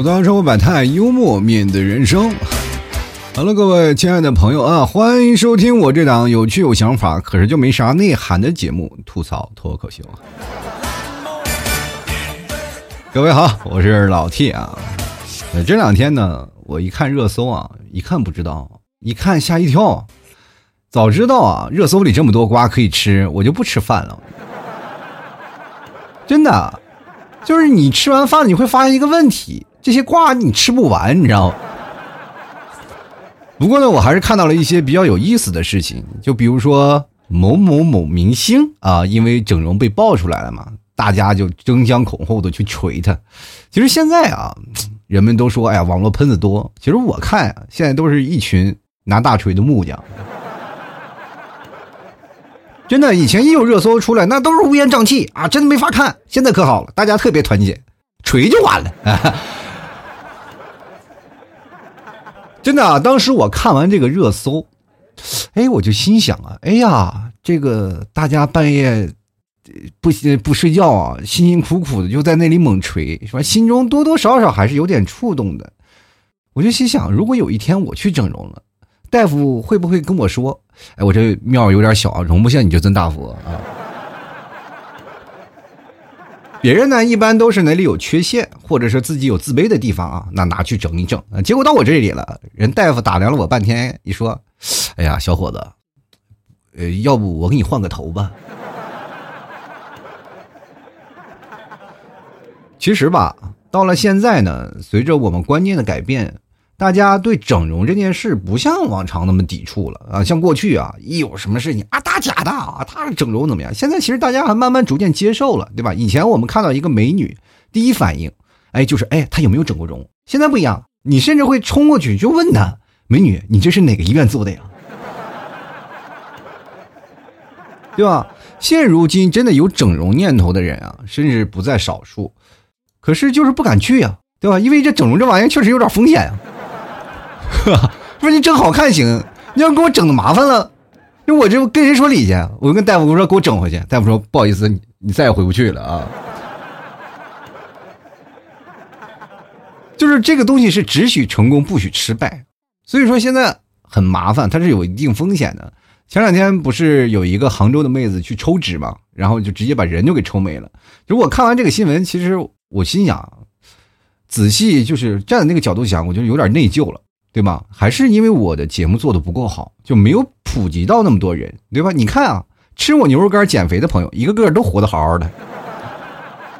吐槽生活百态，幽默面对人生。好了，各位亲爱的朋友啊，欢迎收听我这档有趣有想法，可是就没啥内涵的节目——吐槽脱口秀。各位好，我是老 T 啊。这两天呢，我一看热搜啊，一看不知道，一看吓一跳。早知道啊，热搜里这么多瓜可以吃，我就不吃饭了。真的，就是你吃完饭，你会发现一个问题：这些瓜你吃不完，你知道？不过呢，我还是看到了一些比较有意思的事情，就比如说某某某明星啊，因为整容被爆出来了嘛，大家就争相恐后的去锤他。其实现在啊，人们都说，哎呀，网络喷子多。其实我看啊，现在都是一群拿大锤的木匠。真的，以前一有热搜出来，那都是乌烟瘴气啊，真的没法看。现在可好了，大家特别团结，锤就完了。真的，当时我看完这个热搜，哎，我就心想啊，哎呀，这个大家半夜不不睡觉啊，辛辛苦苦的就在那里猛锤，是吧？心中多多少少还是有点触动的。我就心想，如果有一天我去整容了。大夫会不会跟我说：“哎，我这庙有点小，容不下你这尊大佛啊？”别人呢，一般都是哪里有缺陷，或者是自己有自卑的地方啊，那拿去整一整。结果到我这里了，人大夫打量了我半天，一说：“哎呀，小伙子，呃，要不我给你换个头吧？” 其实吧，到了现在呢，随着我们观念的改变。大家对整容这件事不像往常那么抵触了啊！像过去啊，一有什么事情啊，打假的啊，他整容怎么样？现在其实大家还慢慢逐渐接受了，对吧？以前我们看到一个美女，第一反应，哎，就是哎，她有没有整过容？现在不一样，你甚至会冲过去就问她，美女，你这是哪个医院做的呀？对吧？现如今真的有整容念头的人啊，甚至不在少数，可是就是不敢去呀，对吧？因为这整容这玩意儿确实有点风险啊。不是你整好看行，你要给我整的麻烦了，那我这跟谁说理去？我跟大夫我说给我整回去，大夫说不好意思，你你再也回不去了啊。就是这个东西是只许成功不许失败，所以说现在很麻烦，它是有一定风险的。前两天不是有一个杭州的妹子去抽脂嘛，然后就直接把人就给抽没了。如果看完这个新闻，其实我心想，仔细就是站在那个角度想，我就有点内疚了。对吗？还是因为我的节目做的不够好，就没有普及到那么多人，对吧？你看啊，吃我牛肉干减肥的朋友，一个个都活得好好的，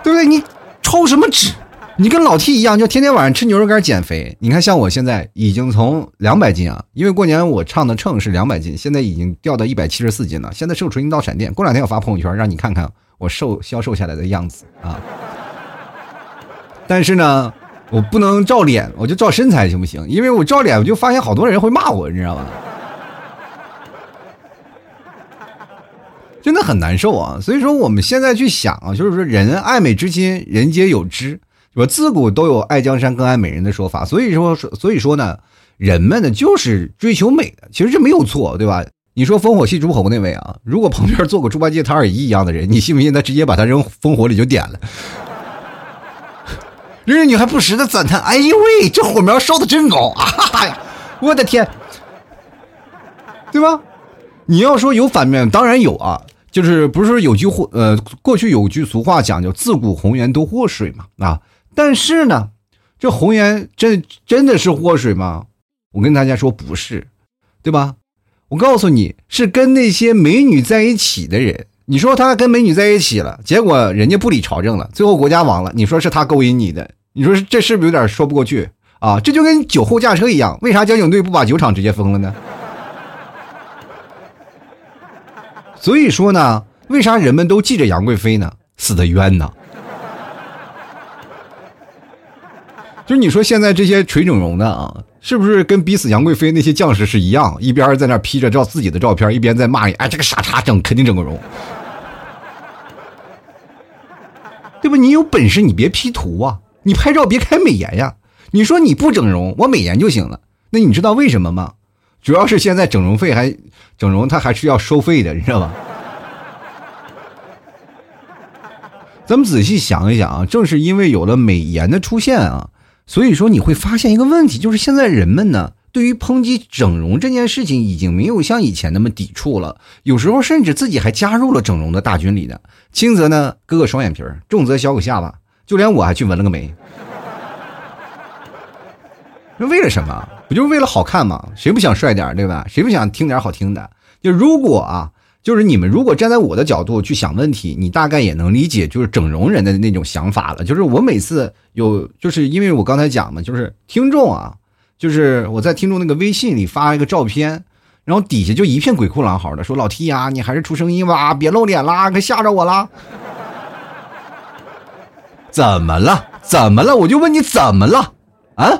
对不对？你抽什么脂？你跟老 T 一样，就天天晚上吃牛肉干减肥。你看，像我现在已经从两百斤啊，因为过年我唱的秤是两百斤，现在已经掉到一百七十四斤了。现在瘦出一道闪电，过两天我发朋友圈让你看看我瘦消瘦下来的样子啊。但是呢。我不能照脸，我就照身材行不行？因为我照脸，我就发现好多人会骂我，你知道吗？真的很难受啊！所以说，我们现在去想啊，就是说，人爱美之心，人皆有之，是吧？自古都有爱江山更爱美人的说法。所以说，所以说呢，人们呢就是追求美的，其实这没有错，对吧？你说烽火戏诸侯那位啊，如果旁边坐个猪八戒、唐二姨一样的人，你信不信他直接把他扔烽火里就点了？人家女还不时的赞叹：“哎呦喂，这火苗烧的真高啊！哈 哈呀，我的天，对吧？你要说有反面，当然有啊。就是不是说有句话，呃，过去有句俗话讲究‘自古红颜多祸水’嘛啊。但是呢，这红颜真真的是祸水吗？我跟大家说不是，对吧？我告诉你是跟那些美女在一起的人。你说他跟美女在一起了，结果人家不理朝政了，最后国家亡了。你说是他勾引你的？”你说这是不是有点说不过去啊？这就跟酒后驾车一样，为啥交警队不把酒厂直接封了呢？所以说呢，为啥人们都记着杨贵妃呢？死的冤呢？就是你说现在这些锤整容的啊，是不是跟逼死杨贵妃那些将士是一样？一边在那 P 着照自己的照片，一边在骂你，哎，这个傻叉整肯定整过容。对吧？你有本事你别 P 图啊！你拍照别开美颜呀！你说你不整容，我美颜就行了。那你知道为什么吗？主要是现在整容费还整容，它还是要收费的，你知道吧？咱们仔细想一想啊，正是因为有了美颜的出现啊，所以说你会发现一个问题，就是现在人们呢，对于抨击整容这件事情，已经没有像以前那么抵触了。有时候甚至自己还加入了整容的大军里呢。轻则呢割个双眼皮儿，重则削个下巴，就连我还去纹了个眉。那为了什么？不就是为了好看吗？谁不想帅点对吧？谁不想听点好听的？就如果啊。就是你们如果站在我的角度去想问题，你大概也能理解，就是整容人的那种想法了。就是我每次有，就是因为我刚才讲嘛，就是听众啊，就是我在听众那个微信里发一个照片，然后底下就一片鬼哭狼嚎的，说老 T 呀，你还是出声音吧，别露脸啦，可吓着我了。怎么了？怎么了？我就问你怎么了？啊？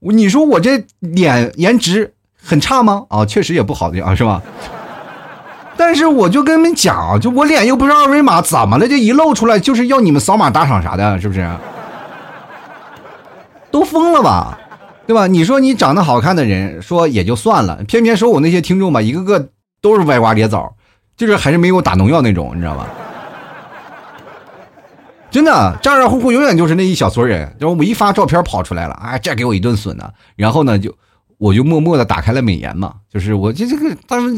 你说我这脸颜值很差吗？啊，确实也不好的啊，是吧？但是我就跟你们讲，就我脸又不是二维码，怎么了？这一露出来就是要你们扫码打赏啥的，是不是？都疯了吧，对吧？你说你长得好看的人说也就算了，偏偏说我那些听众吧，一个个都是歪瓜裂枣，就是还是没有打农药那种，你知道吧？真的，咋咋呼呼永远就是那一小撮人。就我一发照片跑出来了，哎，这给我一顿损呢。然后呢，就我就默默的打开了美颜嘛，就是我这这个他们。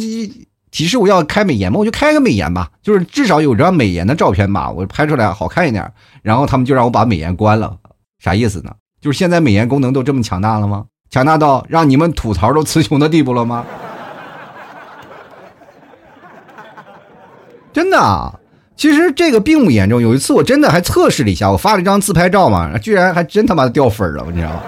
提示我要开美颜嘛，我就开个美颜吧，就是至少有张美颜的照片吧，我拍出来好看一点。然后他们就让我把美颜关了，啥意思呢？就是现在美颜功能都这么强大了吗？强大到让你们吐槽都词穷的地步了吗？真的，其实这个并不严重。有一次我真的还测试了一下，我发了一张自拍照嘛，居然还真他妈掉粉了，你知道吗？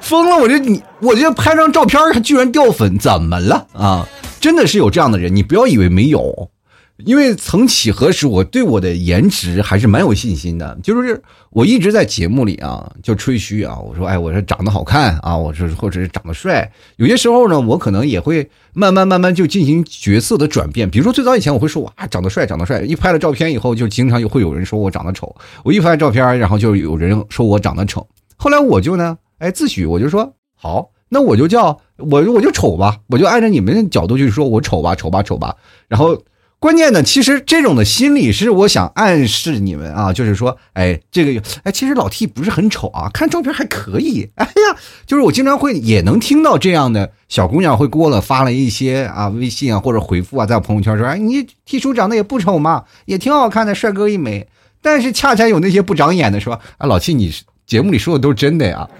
疯了！我这你，我这拍张照片，它居然掉粉，怎么了啊？真的是有这样的人，你不要以为没有，因为曾几何时，我对我的颜值还是蛮有信心的。就是我一直在节目里啊，就吹嘘啊，我说，哎，我说长得好看啊，我说或者是长得帅。有些时候呢，我可能也会慢慢慢慢就进行角色的转变。比如说最早以前，我会说哇，长得帅，长得帅。一拍了照片以后，就经常会有人说我长得丑。我一拍照片，然后就有人说我长得丑。后来我就呢。哎，自诩我就说好，那我就叫我我就丑吧，我就按照你们的角度去说，我丑吧，丑吧，丑吧。然后关键呢，其实这种的心理是我想暗示你们啊，就是说，哎，这个哎，其实老 T 不是很丑啊，看照片还可以。哎呀，就是我经常会也能听到这样的小姑娘会给我发了一些啊微信啊或者回复啊，在我朋友圈说，哎，你 T 叔长得也不丑嘛，也挺好看的，帅哥一枚。但是恰恰有那些不长眼的说，啊，老 T 你节目里说的都是真的呀。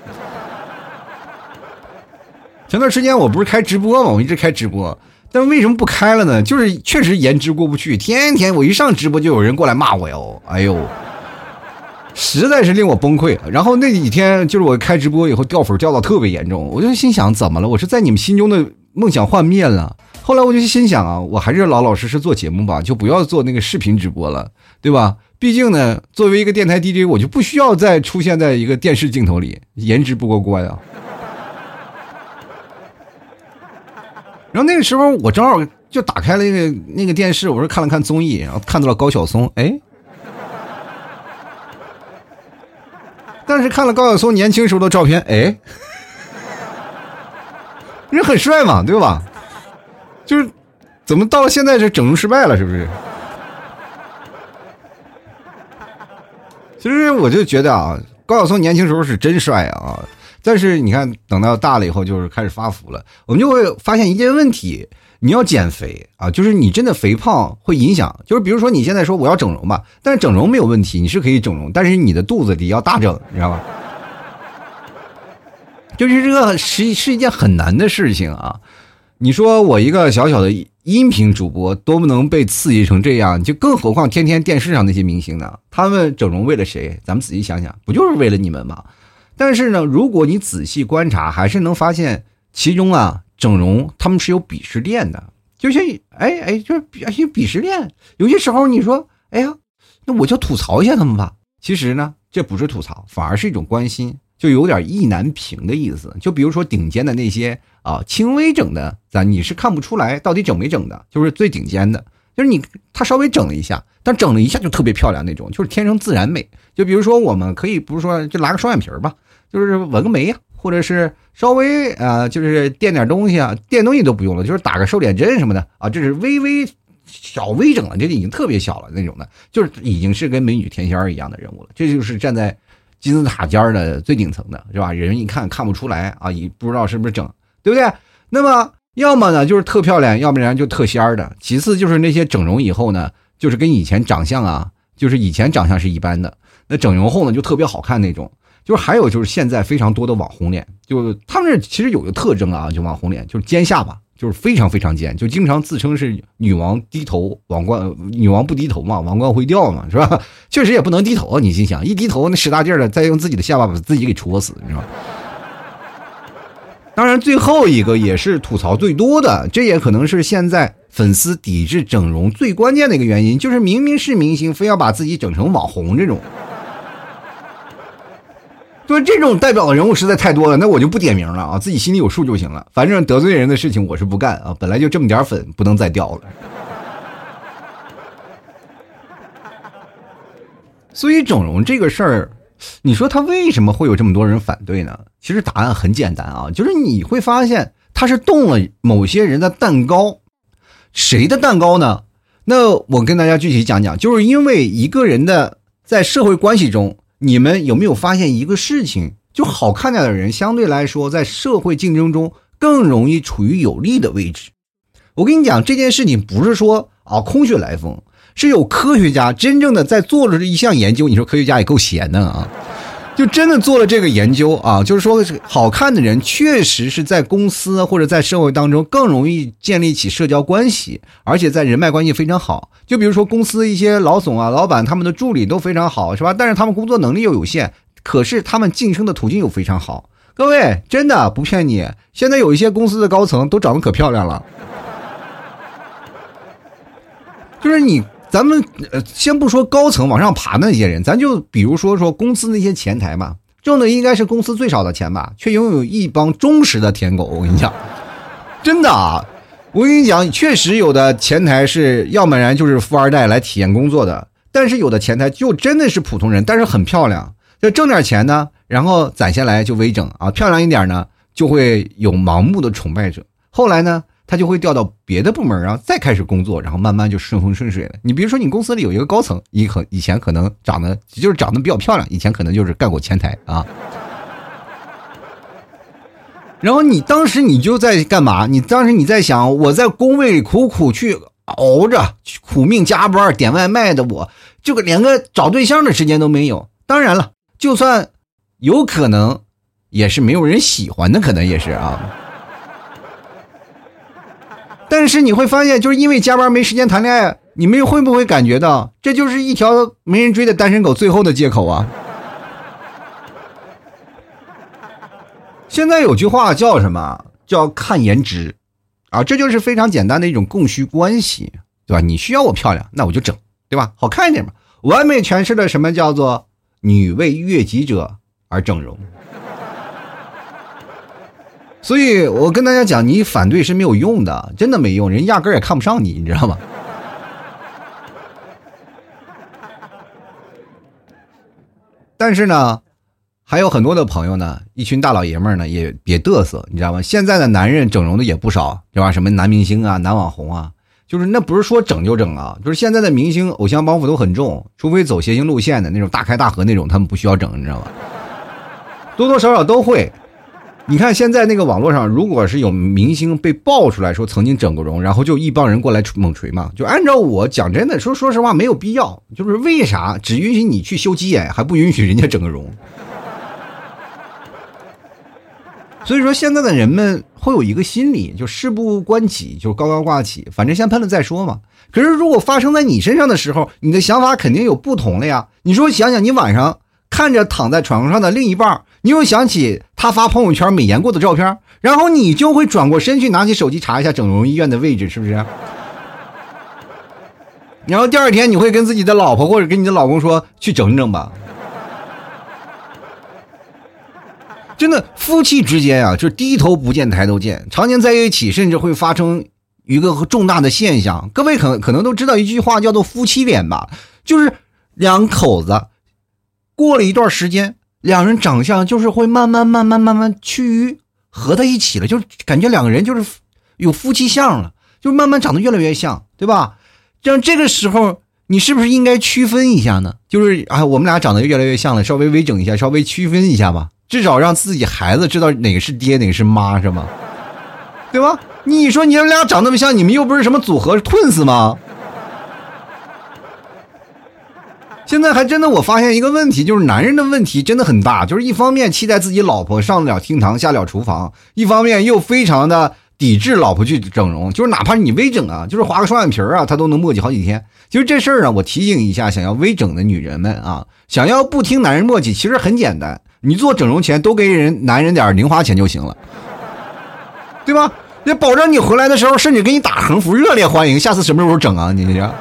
前段时间我不是开直播吗？我一直开直播，但为什么不开了呢？就是确实颜值过不去，天天我一上直播就有人过来骂我哟，哎呦，实在是令我崩溃。然后那几天就是我开直播以后掉粉掉到特别严重，我就心想怎么了？我是在你们心中的梦想幻灭了？后来我就心想啊，我还是老老实实做节目吧，就不要做那个视频直播了，对吧？毕竟呢，作为一个电台 DJ，我就不需要再出现在一个电视镜头里，颜值不过关啊。然后那个时候我正好就打开了那个那个电视，我说看了看综艺，然后看到了高晓松，哎，但是看了高晓松年轻时候的照片，哎，人很帅嘛，对吧？就是怎么到了现在是整容失败了，是不是？其实我就觉得啊，高晓松年轻时候是真帅啊。但是你看，等到大了以后，就是开始发福了。我们就会发现一件问题：你要减肥啊，就是你真的肥胖会影响。就是比如说你现在说我要整容吧，但是整容没有问题，你是可以整容，但是你的肚子里要大整，你知道吧？就是这个是是一件很难的事情啊。你说我一个小小的音频主播，都不能被刺激成这样，就更何况天天电视上那些明星呢？他们整容为了谁？咱们仔细想想，不就是为了你们吗？但是呢，如果你仔细观察，还是能发现其中啊，整容他们是有鄙视链的。就像哎哎，就是有鄙视链。有些时候你说，哎呀，那我就吐槽一下他们吧。其实呢，这不是吐槽，反而是一种关心，就有点意难平的意思。就比如说顶尖的那些啊，轻微整的，咱你是看不出来到底整没整的，就是最顶尖的。就是你，他稍微整了一下，但整了一下就特别漂亮那种，就是天生自然美。就比如说，我们可以不是说就拉个双眼皮儿吧，就是纹个眉呀，或者是稍微啊，就是垫点东西啊，垫东西都不用了，就是打个瘦脸针什么的啊，这是微微小微整了，这已经特别小了那种的，就是已经是跟美女天仙儿一样的人物了。这就是站在金字塔尖的最顶层的是吧？人一看看不出来啊，也不知道是不是整，对不对？那么要么呢就是特漂亮，要不然就特仙儿的。其次就是那些整容以后呢，就是跟以前长相啊，就是以前长相是一般的，那整容后呢就特别好看那种。就是还有就是现在非常多的网红脸，就他们这其实有个特征啊，就网红脸就是尖下巴，就是非常非常尖，就经常自称是女王低头，王冠女王不低头嘛，王冠会掉嘛，是吧？确实也不能低头啊，你心想一低头那使大劲儿的，再用自己的下巴把自己给戳死，你知道吗？当然，最后一个也是吐槽最多的，这也可能是现在粉丝抵制整容最关键的一个原因，就是明明是明星，非要把自己整成网红这种。就是这种代表的人物实在太多了，那我就不点名了啊，自己心里有数就行了。反正得罪人的事情我是不干啊，本来就这么点粉，不能再掉了。所以整容这个事儿，你说他为什么会有这么多人反对呢？其实答案很简单啊，就是你会发现他是动了某些人的蛋糕，谁的蛋糕呢？那我跟大家具体讲讲，就是因为一个人的在社会关系中。你们有没有发现一个事情？就好看点的人，相对来说，在社会竞争中更容易处于有利的位置。我跟你讲，这件事情不是说啊空穴来风，是有科学家真正的在做着这一项研究。你说科学家也够闲的啊。就真的做了这个研究啊，就是说，好看的人确实是在公司或者在社会当中更容易建立起社交关系，而且在人脉关系非常好。就比如说公司一些老总啊、老板，他们的助理都非常好，是吧？但是他们工作能力又有限，可是他们晋升的途径又非常好。各位，真的不骗你，现在有一些公司的高层都长得可漂亮了，就是你。咱们呃，先不说高层往上爬那些人，咱就比如说说公司那些前台嘛，挣的应该是公司最少的钱吧，却拥有一帮忠实的舔狗。我跟你讲，真的啊，我跟你讲，确实有的前台是要不然就是富二代来体验工作的，但是有的前台就真的是普通人，但是很漂亮，就挣点钱呢，然后攒下来就微整啊，漂亮一点呢，就会有盲目的崇拜者。后来呢？他就会调到别的部门，然后再开始工作，然后慢慢就顺风顺水了。你比如说，你公司里有一个高层，以可以前可能长得就是长得比较漂亮，以前可能就是干过前台啊。然后你当时你就在干嘛？你当时你在想，我在工位里苦苦去熬着，苦命加班点外卖的我，这个连个找对象的时间都没有。当然了，就算有可能，也是没有人喜欢的，可能也是啊。但是你会发现，就是因为加班没时间谈恋爱，你们会不会感觉到这就是一条没人追的单身狗最后的借口啊？现在有句话叫什么？叫看颜值，啊，这就是非常简单的一种供需关系，对吧？你需要我漂亮，那我就整，对吧？好看一点嘛，完美诠释了什么叫做女为悦己者而整容。所以我跟大家讲，你反对是没有用的，真的没用，人压根儿也看不上你，你知道吗？但是呢，还有很多的朋友呢，一群大老爷们儿呢，也别嘚瑟，你知道吗？现在的男人整容的也不少，对吧？什么男明星啊、男网红啊，就是那不是说整就整啊，就是现在的明星偶像包袱都很重，除非走谐星路线的那种大开大合那种，他们不需要整，你知道吗？多多少少都会。你看现在那个网络上，如果是有明星被爆出来说曾经整过容，然后就一帮人过来猛锤嘛，就按照我讲真的说，说实话没有必要。就是为啥只允许你去修鸡眼，还不允许人家整个容？所以说现在的人们会有一个心理，就事不关己就高高挂起，反正先喷了再说嘛。可是如果发生在你身上的时候，你的想法肯定有不同了呀。你说想想，你晚上看着躺在床上的另一半。你又想起他发朋友圈美颜过的照片，然后你就会转过身去拿起手机查一下整容医院的位置，是不是？然后第二天你会跟自己的老婆或者跟你的老公说去整整吧。真的，夫妻之间啊，就是低头不见抬头见，常年在一起，甚至会发生一个重大的现象。各位可可能都知道一句话叫做“夫妻脸”吧，就是两口子过了一段时间。两人长相就是会慢慢慢慢慢慢趋于合在一起了，就感觉两个人就是有夫妻相了，就慢慢长得越来越像，对吧？像这个时候，你是不是应该区分一下呢？就是啊，我们俩长得越来越像了，稍微微整一下，稍微区分一下吧，至少让自己孩子知道哪个是爹，哪个是妈，是吗？对吧？你说你们俩长那么像，你们又不是什么组合是 twins 吗？现在还真的，我发现一个问题，就是男人的问题真的很大，就是一方面期待自己老婆上得了厅堂，下了厨房，一方面又非常的抵制老婆去整容，就是哪怕你微整啊，就是划个双眼皮啊，他都能磨叽好几天。其实这事儿啊，我提醒一下想要微整的女人们啊，想要不听男人磨叽，其实很简单，你做整容前多给人男人点零花钱就行了，对吧？也保证你回来的时候，甚至给你打横幅，热烈欢迎，下次什么时候整啊？你这。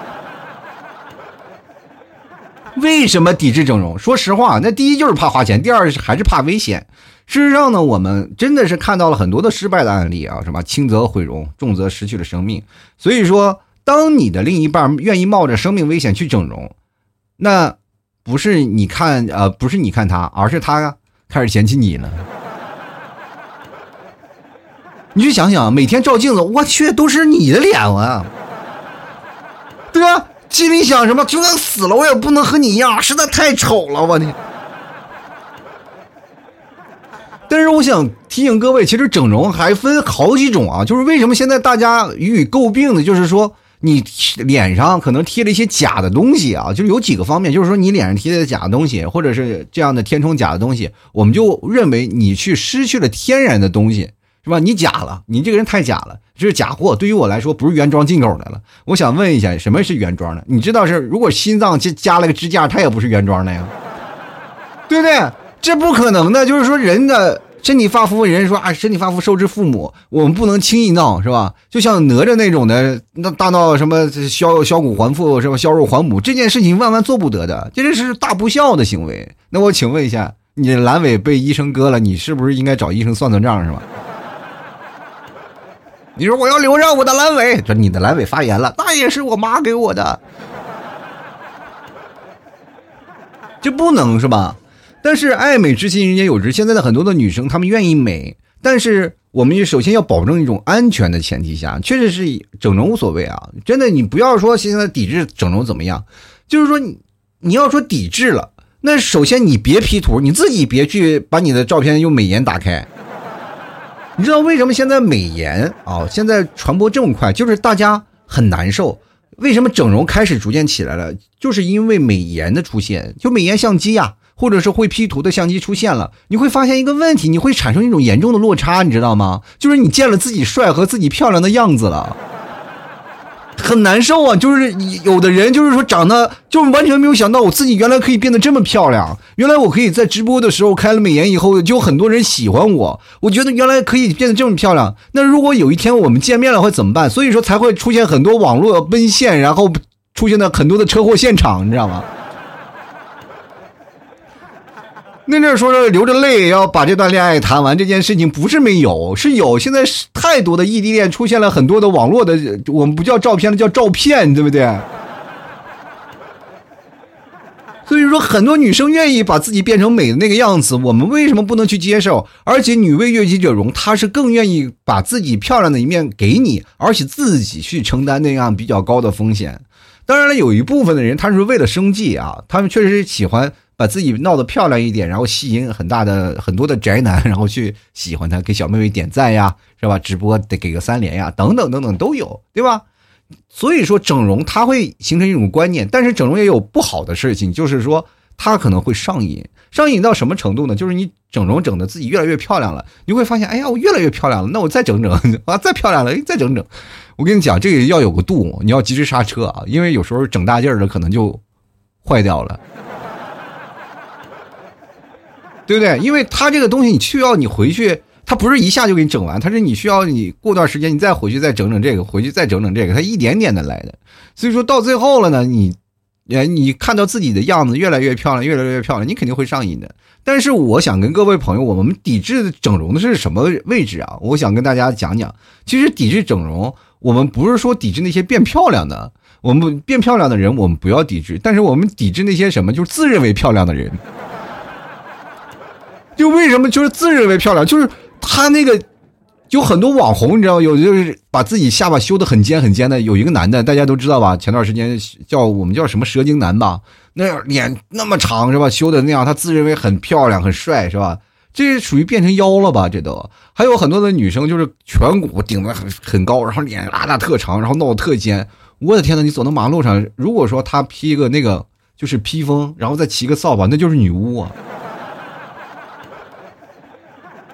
为什么抵制整容？说实话，那第一就是怕花钱，第二还是怕危险。事实上呢，我们真的是看到了很多的失败的案例啊，什么轻则毁容，重则失去了生命。所以说，当你的另一半愿意冒着生命危险去整容，那不是你看呃，不是你看他，而是他开始嫌弃你了。你去想想，每天照镜子，我去，都是你的脸啊，对吧？心里想什么？就算死了，我也不能和你一样，实在太丑了，我的。但是我想提醒各位，其实整容还分好几种啊。就是为什么现在大家予以诟病的，就是说你脸上可能贴了一些假的东西啊。就是有几个方面，就是说你脸上贴的假的东西，或者是这样的填充假的东西，我们就认为你去失去了天然的东西。是吧？你假了，你这个人太假了，这是假货。对于我来说，不是原装进口的了。我想问一下，什么是原装的？你知道是，如果心脏加加了个支架，它也不是原装的呀，对不对？这不可能的。就是说，人的身体发肤，人说啊，身体发肤受之父母，我们不能轻易闹，是吧？就像哪吒那种的，那大闹什么削削骨还父，是吧？削肉还母，这件事情万万做不得的，这是大不孝的行为。那我请问一下，你阑尾被医生割了，你是不是应该找医生算算账，是吧？你说我要留着我的阑尾，这你的阑尾发炎了，那也是我妈给我的，就不能是吧？但是爱美之心人皆有之，现在的很多的女生她们愿意美，但是我们首先要保证一种安全的前提下，确实是整容无所谓啊，真的你不要说现在抵制整容怎么样，就是说你你要说抵制了，那首先你别 P 图，你自己别去把你的照片用美颜打开。你知道为什么现在美颜啊，现在传播这么快，就是大家很难受。为什么整容开始逐渐起来了？就是因为美颜的出现，就美颜相机呀，或者是会 P 图的相机出现了，你会发现一个问题，你会产生一种严重的落差，你知道吗？就是你见了自己帅和自己漂亮的样子了。很难受啊，就是有的人就是说长得就完全没有想到我自己原来可以变得这么漂亮，原来我可以在直播的时候开了美颜以后就很多人喜欢我，我觉得原来可以变得这么漂亮。那如果有一天我们见面了会怎么办？所以说才会出现很多网络奔现，然后出现了很多的车祸现场，你知道吗？那阵说着流着泪要把这段恋爱谈完，这件事情不是没有，是有。现在是太多的异地恋出现了很多的网络的，我们不叫照片了，叫照片，对不对？所以说，很多女生愿意把自己变成美的那个样子，我们为什么不能去接受？而且，女为悦己者容，她是更愿意把自己漂亮的一面给你，而且自己去承担那样比较高的风险。当然了，有一部分的人，他是为了生计啊，他们确实是喜欢。把自己闹得漂亮一点，然后吸引很大的很多的宅男，然后去喜欢他，给小妹妹点赞呀，是吧？直播得给个三连呀，等等等等都有，对吧？所以说整容它会形成一种观念，但是整容也有不好的事情，就是说它可能会上瘾，上瘾到什么程度呢？就是你整容整的自己越来越漂亮了，你会发现，哎呀，我越来越漂亮了，那我再整整 啊，再漂亮了，再整整。我跟你讲，这个要有个度，你要及时刹车啊，因为有时候整大劲儿了，可能就坏掉了。对不对？因为他这个东西，你需要你回去，他不是一下就给你整完，他是你需要你过段时间，你再回去再整整这个，回去再整整这个，他一点点的来的。所以说到最后了呢，你，哎，你看到自己的样子越来越漂亮，越来越漂亮，你肯定会上瘾的。但是我想跟各位朋友，我们抵制整容的是什么位置啊？我想跟大家讲讲，其实抵制整容，我们不是说抵制那些变漂亮的，我们变漂亮的人我们不要抵制，但是我们抵制那些什么，就是自认为漂亮的人。就为什么就是自认为漂亮，就是他那个有很多网红，你知道，有就是把自己下巴修的很尖很尖的，有一个男的，大家都知道吧？前段时间叫我们叫什么蛇精男吧，那脸那么长是吧？修的那样，他自认为很漂亮很帅是吧？这属于变成妖了吧？这都还有很多的女生就是颧骨顶的很很高，然后脸拉的特长，然后闹得特尖。我的天呐，你走到马路上，如果说她披一个那个就是披风，然后再骑个扫把，那就是女巫啊！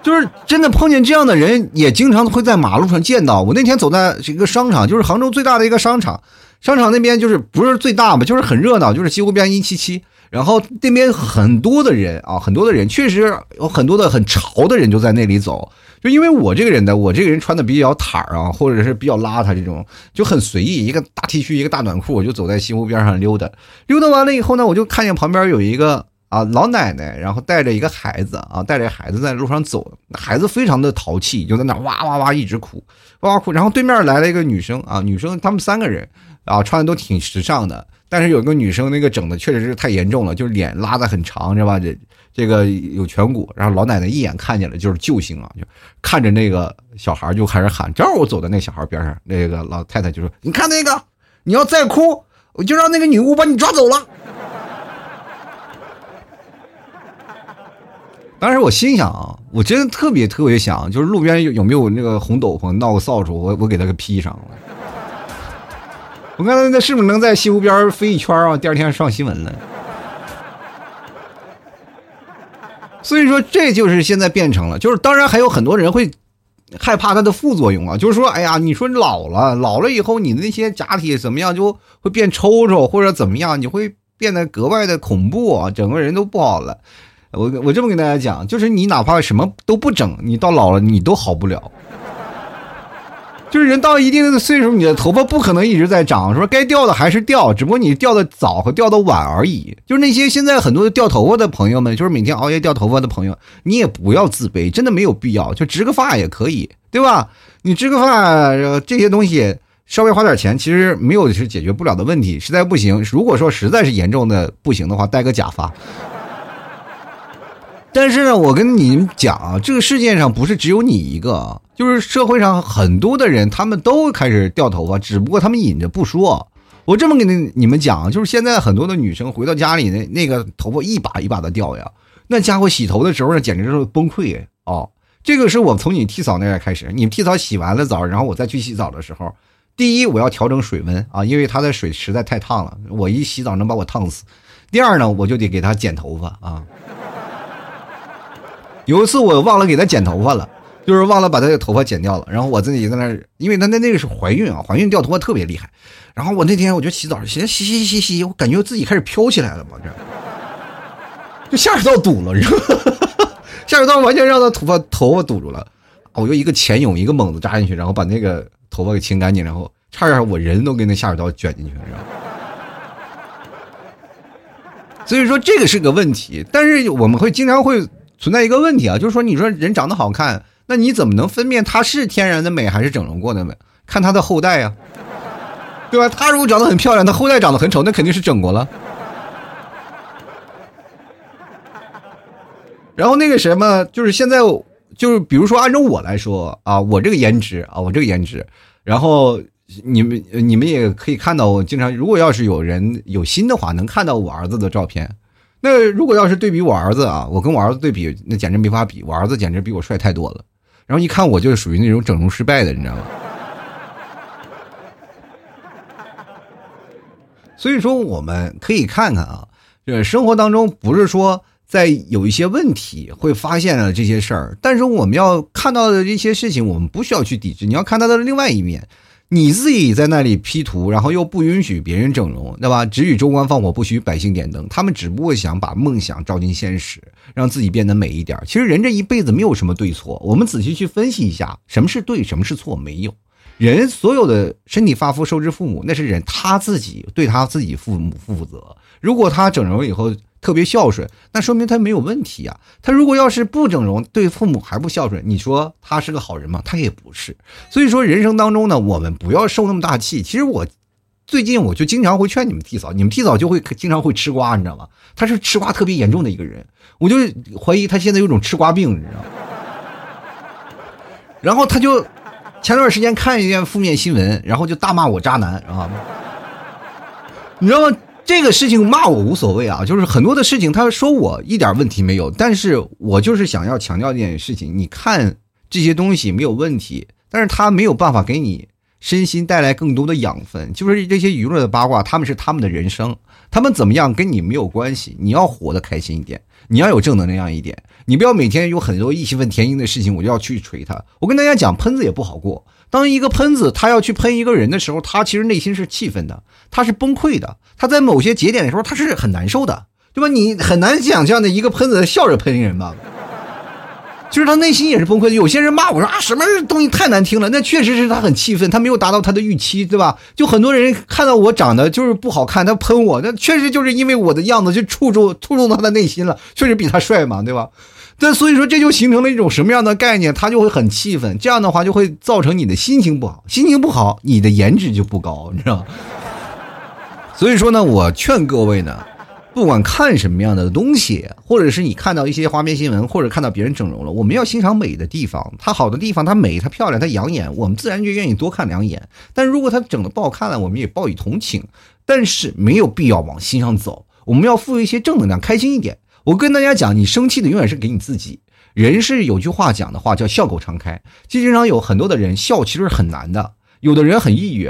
就是真的碰见这样的人，也经常会在马路上见到。我那天走在一个商场，就是杭州最大的一个商场，商场那边就是不是最大吧，就是很热闹，就是西湖边一七七。然后那边很多的人啊，很多的人，确实有很多的很潮的人就在那里走。就因为我这个人呢，我这个人穿的比较坦儿啊，或者是比较邋遢，这种就很随意，一个大 T 恤，一个大短裤，我就走在西湖边上溜达。溜达完了以后呢，我就看见旁边有一个啊老奶奶，然后带着一个孩子啊，带着孩子在路上走，孩子非常的淘气，就在那哇哇哇一直哭，哇哇哭。然后对面来了一个女生啊，女生他们三个人啊，穿的都挺时尚的。但是有一个女生那个整的确实是太严重了，就是脸拉的很长，知道吧？这这个有颧骨，然后老奶奶一眼看见了就是救星啊，就看着那个小孩就开始喊。正好我走在那小孩边上，那个老太太就说：“你看那个，你要再哭，我就让那个女巫把你抓走了。”当时我心想啊，我真的特别特别想，就是路边有有没有那个红斗篷，闹个扫帚，我我给他给披上了。我看那是不是能在西湖边飞一圈啊？第二天上新闻了。所以说，这就是现在变成了，就是当然还有很多人会害怕它的副作用啊，就是说，哎呀，你说你老了，老了以后你的那些假体怎么样，就会变抽抽或者怎么样，你会变得格外的恐怖啊，整个人都不好了。我我这么跟大家讲，就是你哪怕什么都不整，你到老了你都好不了。就是人到一定的岁数，你的头发不可能一直在长，说该掉的还是掉，只不过你掉的早和掉的晚而已。就是那些现在很多掉头发的朋友们，就是每天熬夜掉头发的朋友，你也不要自卑，真的没有必要，就植个发也可以，对吧？你植个发这些东西稍微花点钱，其实没有是解决不了的问题。实在不行，如果说实在是严重的不行的话，戴个假发。但是呢，我跟你们讲啊，这个世界上不是只有你一个啊，就是社会上很多的人，他们都开始掉头发，只不过他们隐着不说。我这么跟你你们讲，就是现在很多的女生回到家里，那那个头发一把一把的掉呀，那家伙洗头的时候呢，简直是崩溃哦。这个是我从你替嫂那开始，你替嫂洗完了澡，然后我再去洗澡的时候，第一我要调整水温啊，因为她的水实在太烫了，我一洗澡能把我烫死。第二呢，我就得给她剪头发啊。有一次我忘了给她剪头发了，就是忘了把她的头发剪掉了。然后我自己在那儿，因为她那那个是怀孕啊，怀孕掉头发特别厉害。然后我那天我就洗澡，洗洗洗洗洗，我感觉自己开始飘起来了嘛，这就下水道堵了，你知道吗？下水道完全让她头发头发堵住了。我就一个潜泳，一个猛子扎进去，然后把那个头发给清干净，然后差点我人都给那下水道卷进去了，知道吗？所以说这个是个问题，但是我们会经常会。存在一个问题啊，就是说，你说人长得好看，那你怎么能分辨她是天然的美还是整容过的美？看她的后代呀，对吧？他如果长得很漂亮，他后代长得很丑，那肯定是整过了。然后那个什么，就是现在，就是比如说，按照我来说啊，我这个颜值啊，我这个颜值，然后你们你们也可以看到，我经常如果要是有人有心的话，能看到我儿子的照片。那如果要是对比我儿子啊，我跟我儿子对比，那简直没法比。我儿子简直比我帅太多了。然后一看我就是属于那种整容失败的，你知道吗？所以说，我们可以看看啊，这生活当中不是说在有一些问题会发现了这些事儿，但是我们要看到的这些事情，我们不需要去抵制，你要看他的另外一面。你自己在那里 P 图，然后又不允许别人整容，对吧？只许州官放火，不许百姓点灯。他们只不过想把梦想照进现实，让自己变得美一点。其实人这一辈子没有什么对错，我们仔细去分析一下，什么是对，什么是错，没有。人所有的身体发肤受之父母，那是人他自己对他自己父母负责。如果他整容以后，特别孝顺，那说明他没有问题啊。他如果要是不整容，对父母还不孝顺，你说他是个好人吗？他也不是。所以说，人生当中呢，我们不要受那么大气。其实我最近我就经常会劝你们替嫂，你们替嫂就会经常会吃瓜，你知道吗？他是吃瓜特别严重的一个人，我就怀疑他现在有种吃瓜病，你知道吗？然后他就前段时间看一件负面新闻，然后就大骂我渣男啊。你知道吗？这个事情骂我无所谓啊，就是很多的事情他说我一点问题没有，但是我就是想要强调一件事情，你看这些东西没有问题，但是他没有办法给你身心带来更多的养分，就是这些娱乐的八卦，他们是他们的人生，他们怎么样跟你没有关系，你要活得开心一点，你要有正能量一点，你不要每天有很多义愤填膺的事情，我就要去锤他。我跟大家讲，喷子也不好过。当一个喷子他要去喷一个人的时候，他其实内心是气愤的，他是崩溃的，他在某些节点的时候他是很难受的，对吧？你很难想象的一个喷子笑着喷人吧？就是他内心也是崩溃的。有些人骂我说啊，什么东西太难听了，那确实是他很气愤，他没有达到他的预期，对吧？就很多人看到我长得就是不好看，他喷我，那确实就是因为我的样子就触中触动他的内心了，确实比他帅嘛，对吧？但所以说，这就形成了一种什么样的概念？他就会很气愤，这样的话就会造成你的心情不好，心情不好，你的颜值就不高，你知道吗？所以说呢，我劝各位呢，不管看什么样的东西，或者是你看到一些花边新闻，或者看到别人整容了，我们要欣赏美的地方，它好的地方，它美，它漂亮，它养眼，我们自然就愿意多看两眼。但如果它整的不好看了，我们也报以同情，但是没有必要往心上走，我们要赋予一些正能量，开心一点。我跟大家讲，你生气的永远是给你自己。人是有句话讲的话叫笑口常开。经常有很多的人笑，其实是很难的。有的人很抑郁，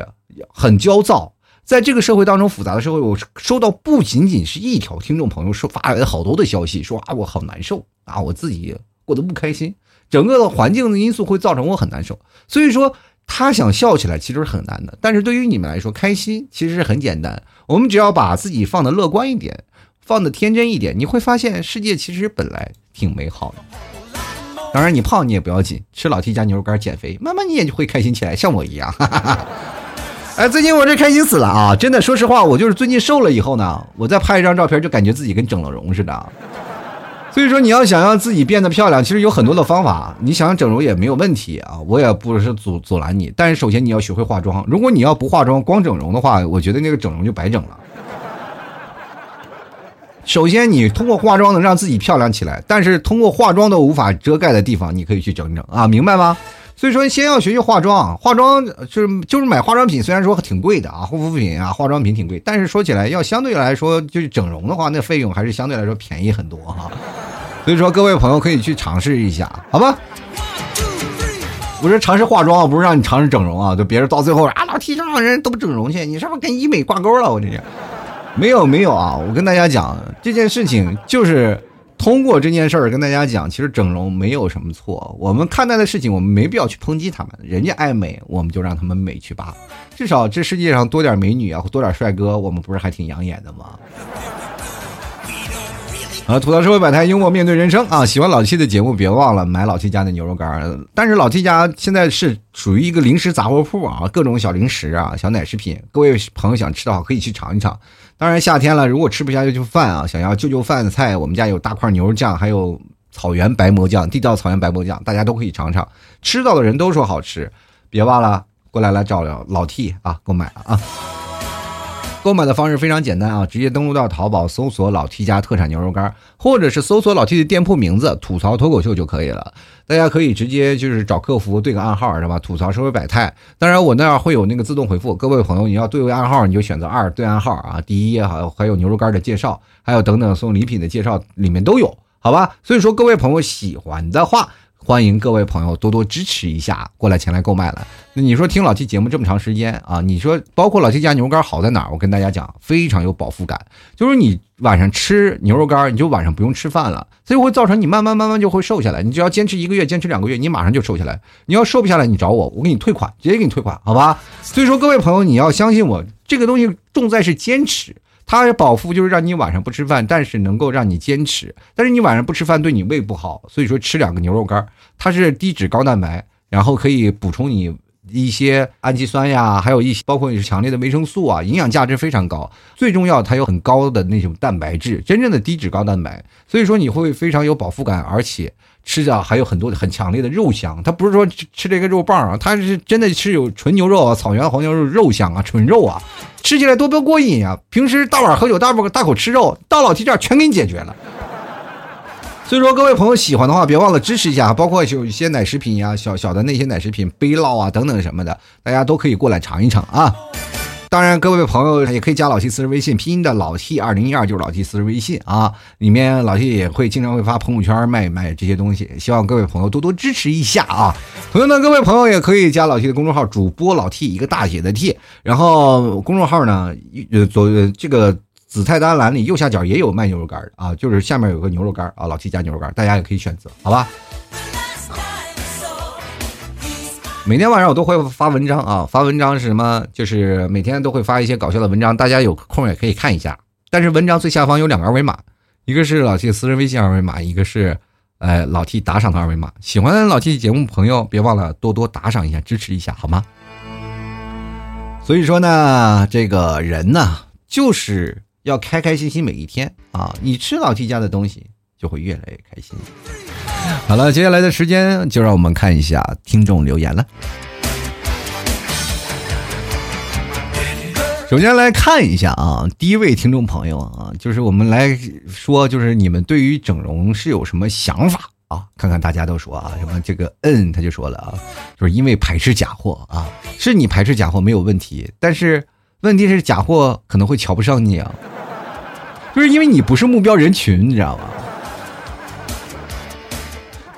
很焦躁。在这个社会当中，复杂的社会，我收到不仅仅是一条听众朋友说发来的好多的消息，说啊我好难受啊，我自己过得不开心，整个的环境的因素会造成我很难受。所以说他想笑起来其实是很难的，但是对于你们来说，开心其实是很简单。我们只要把自己放的乐观一点。放的天真一点，你会发现世界其实本来挺美好的。当然，你胖你也不要紧，吃老 T 家牛肉干减肥，慢慢你也就会开心起来，像我一样。哎，最近我这开心死了啊！真的，说实话，我就是最近瘦了以后呢，我再拍一张照片，就感觉自己跟整了容似的。所以说，你要想让自己变得漂亮，其实有很多的方法。你想整容也没有问题啊，我也不是阻阻拦你。但是首先你要学会化妆，如果你要不化妆光整容的话，我觉得那个整容就白整了。首先，你通过化妆能让自己漂亮起来，但是通过化妆都无法遮盖的地方，你可以去整整啊，明白吗？所以说，先要学学化妆，化妆就是就是买化妆品，虽然说挺贵的啊，护肤品啊，化妆品挺贵，但是说起来要相对来说，就是整容的话，那费用还是相对来说便宜很多哈。所以说，各位朋友可以去尝试一下，好吧？我是尝试化妆，不是让你尝试整容啊，就别人到最后啊，老提倡人都不整容去，你是不是跟医美挂钩了？我这。没有没有啊！我跟大家讲这件事情，就是通过这件事儿跟大家讲，其实整容没有什么错。我们看待的事情，我们没必要去抨击他们，人家爱美，我们就让他们美去吧。至少这世界上多点美女啊，多点帅哥，我们不是还挺养眼的吗？啊，吐槽社会百态，幽默面对人生啊！喜欢老七的节目，别忘了买老七家的牛肉干。但是老七家现在是属于一个零食杂货铺啊，各种小零食啊、小奶食品，各位朋友想吃的话可以去尝一尝。当然夏天了，如果吃不下就饭啊，想要救救饭菜，我们家有大块牛肉酱，还有草原白馍酱，地道草原白馍酱，大家都可以尝尝。吃到的人都说好吃，别忘了过来来找老 T 啊，购买了啊。购买的方式非常简单啊，直接登录到淘宝搜索“老 T 家特产牛肉干”，或者是搜索老 T 的店铺名字“吐槽脱口秀”就可以了。大家可以直接就是找客服对个暗号是吧？吐槽社会百态。当然我那儿会有那个自动回复，各位朋友你要对位暗号，你就选择二对暗号啊。第一页还有还有牛肉干的介绍，还有等等送礼品的介绍里面都有，好吧？所以说各位朋友喜欢的话。欢迎各位朋友多多支持一下，过来前来购买了。那你说听老 T 节目这么长时间啊？你说包括老 T 家牛肉干好在哪儿？我跟大家讲，非常有饱腹感。就是你晚上吃牛肉干，你就晚上不用吃饭了，所以会造成你慢慢慢慢就会瘦下来。你只要坚持一个月，坚持两个月，你马上就瘦下来。你要瘦不下来，你找我，我给你退款，直接给你退款，好吧？所以说各位朋友，你要相信我，这个东西重在是坚持。它饱腹就是让你晚上不吃饭，但是能够让你坚持。但是你晚上不吃饭对你胃不好，所以说吃两个牛肉干，它是低脂高蛋白，然后可以补充你一些氨基酸呀，还有一些包括你是强烈的维生素啊，营养价值非常高。最重要，它有很高的那种蛋白质，真正的低脂高蛋白，所以说你会非常有饱腹感，而且。吃的还有很多很强烈的肉香，它不是说吃吃这个肉棒啊，它是真的是有纯牛肉啊，草原黄牛肉肉香啊，纯肉啊，吃起来多不过瘾啊！平时大碗喝酒，大不大口吃肉，到老提这全给你解决了。所以说，各位朋友喜欢的话，别忘了支持一下，包括有一些奶食品呀、小小的那些奶食品、杯酪啊等等什么的，大家都可以过来尝一尝啊。当然，各位朋友也可以加老 T 私人微信，拼音的老 T 二零一二就是老 T 私人微信啊。里面老 T 也会经常会发朋友圈卖卖这些东西，希望各位朋友多多支持一下啊。同样的，各位朋友也可以加老 T 的公众号，主播老 T 一个大写的 T，然后公众号呢，呃，左这个子菜单栏里右下角也有卖牛肉干的啊，就是下面有个牛肉干啊，老 T 加牛肉干，大家也可以选择，好吧？每天晚上我都会发文章啊，发文章是什么？就是每天都会发一些搞笑的文章，大家有空也可以看一下。但是文章最下方有两个二维码，一个是老 T 私人微信二维码，一个是，呃，老 T 打赏的二维码。喜欢老 T 节目朋友，别忘了多多打赏一下，支持一下，好吗？所以说呢，这个人呢，就是要开开心心每一天啊。你吃老 T 家的东西，就会越来越开心。好了，接下来的时间就让我们看一下听众留言了。首先来看一下啊，第一位听众朋友啊，就是我们来说，就是你们对于整容是有什么想法啊？看看大家都说啊，什么这个嗯，他就说了啊，就是因为排斥假货啊，是你排斥假货没有问题，但是问题是假货可能会瞧不上你啊，就是因为你不是目标人群，你知道吗？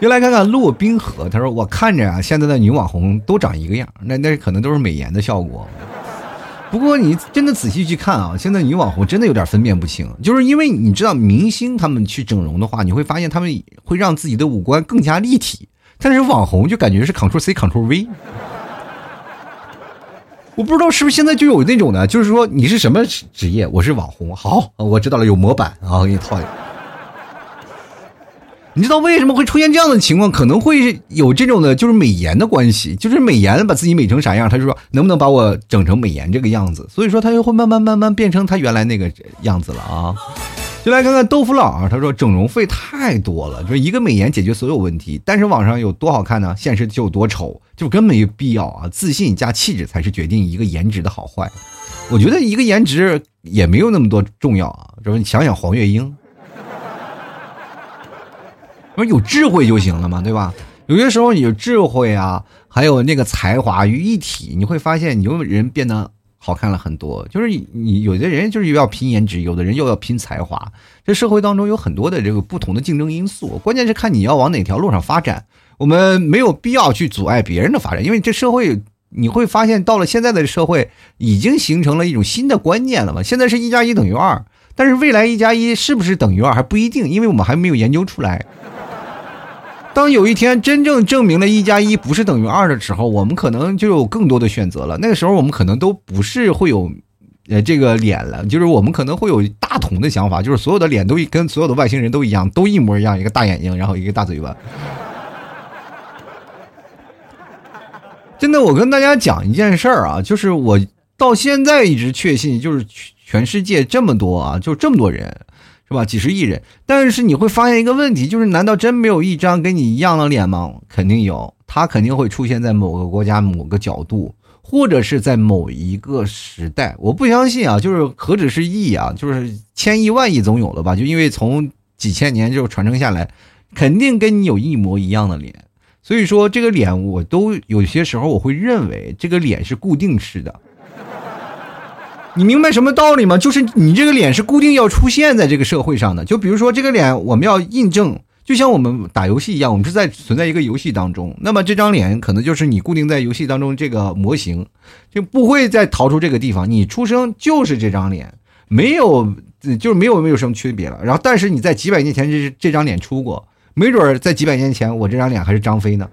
又来看看骆冰河，他说我看着啊，现在的女网红都长一个样，那那可能都是美颜的效果。不过你真的仔细去看啊，现在女网红真的有点分辨不清，就是因为你知道明星他们去整容的话，你会发现他们会让自己的五官更加立体，但是网红就感觉是 Ctrl C Ctrl V。我不知道是不是现在就有那种的，就是说你是什么职业，我是网红，好，我知道了，有模板啊，我给你套一个。你知道为什么会出现这样的情况？可能会有这种的，就是美颜的关系，就是美颜把自己美成啥样，他就说能不能把我整成美颜这个样子，所以说他就会慢慢慢慢变成他原来那个样子了啊。就来看看豆腐佬啊，他说整容费太多了，就是一个美颜解决所有问题，但是网上有多好看呢？现实就有多丑，就根本没有必要啊。自信加气质才是决定一个颜值的好坏。我觉得一个颜值也没有那么多重要啊，就是你想想黄月英。不是有智慧就行了嘛，对吧？有些时候有智慧啊，还有那个才华于一体，你会发现你就人变得好看了很多。就是你有的人就是要拼颜值，有的人又要拼才华。这社会当中有很多的这个不同的竞争因素，关键是看你要往哪条路上发展。我们没有必要去阻碍别人的发展，因为这社会你会发现，到了现在的社会已经形成了一种新的观念了嘛。现在是一加一等于二，但是未来一加一是不是等于二还不一定，因为我们还没有研究出来。当有一天真正证明了一加一不是等于二的时候，我们可能就有更多的选择了。那个时候，我们可能都不是会有，呃，这个脸了，就是我们可能会有大同的想法，就是所有的脸都跟所有的外星人都一样，都一模一样，一个大眼睛，然后一个大嘴巴。真的，我跟大家讲一件事儿啊，就是我到现在一直确信，就是全世界这么多啊，就这么多人。是吧？几十亿人，但是你会发现一个问题，就是难道真没有一张跟你一样的脸吗？肯定有，他肯定会出现在某个国家某个角度，或者是在某一个时代。我不相信啊，就是何止是亿啊，就是千亿万亿总有了吧？就因为从几千年就传承下来，肯定跟你有一模一样的脸。所以说这个脸，我都有些时候我会认为这个脸是固定式的。你明白什么道理吗？就是你这个脸是固定要出现在这个社会上的。就比如说这个脸，我们要印证，就像我们打游戏一样，我们是在存在一个游戏当中。那么这张脸可能就是你固定在游戏当中这个模型，就不会再逃出这个地方。你出生就是这张脸，没有就是没有没有什么区别了。然后，但是你在几百年前这这张脸出过，没准在几百年前我这张脸还是张飞呢。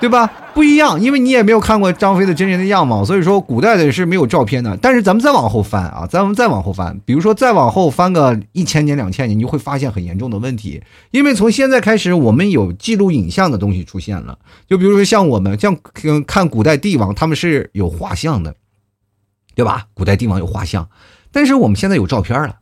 对吧？不一样，因为你也没有看过张飞的真人的样貌，所以说古代的是没有照片的。但是咱们再往后翻啊，咱们再往后翻，比如说再往后翻个一千年、两千年，你就会发现很严重的问题。因为从现在开始，我们有记录影像的东西出现了。就比如说像我们像看古代帝王，他们是有画像的，对吧？古代帝王有画像，但是我们现在有照片了。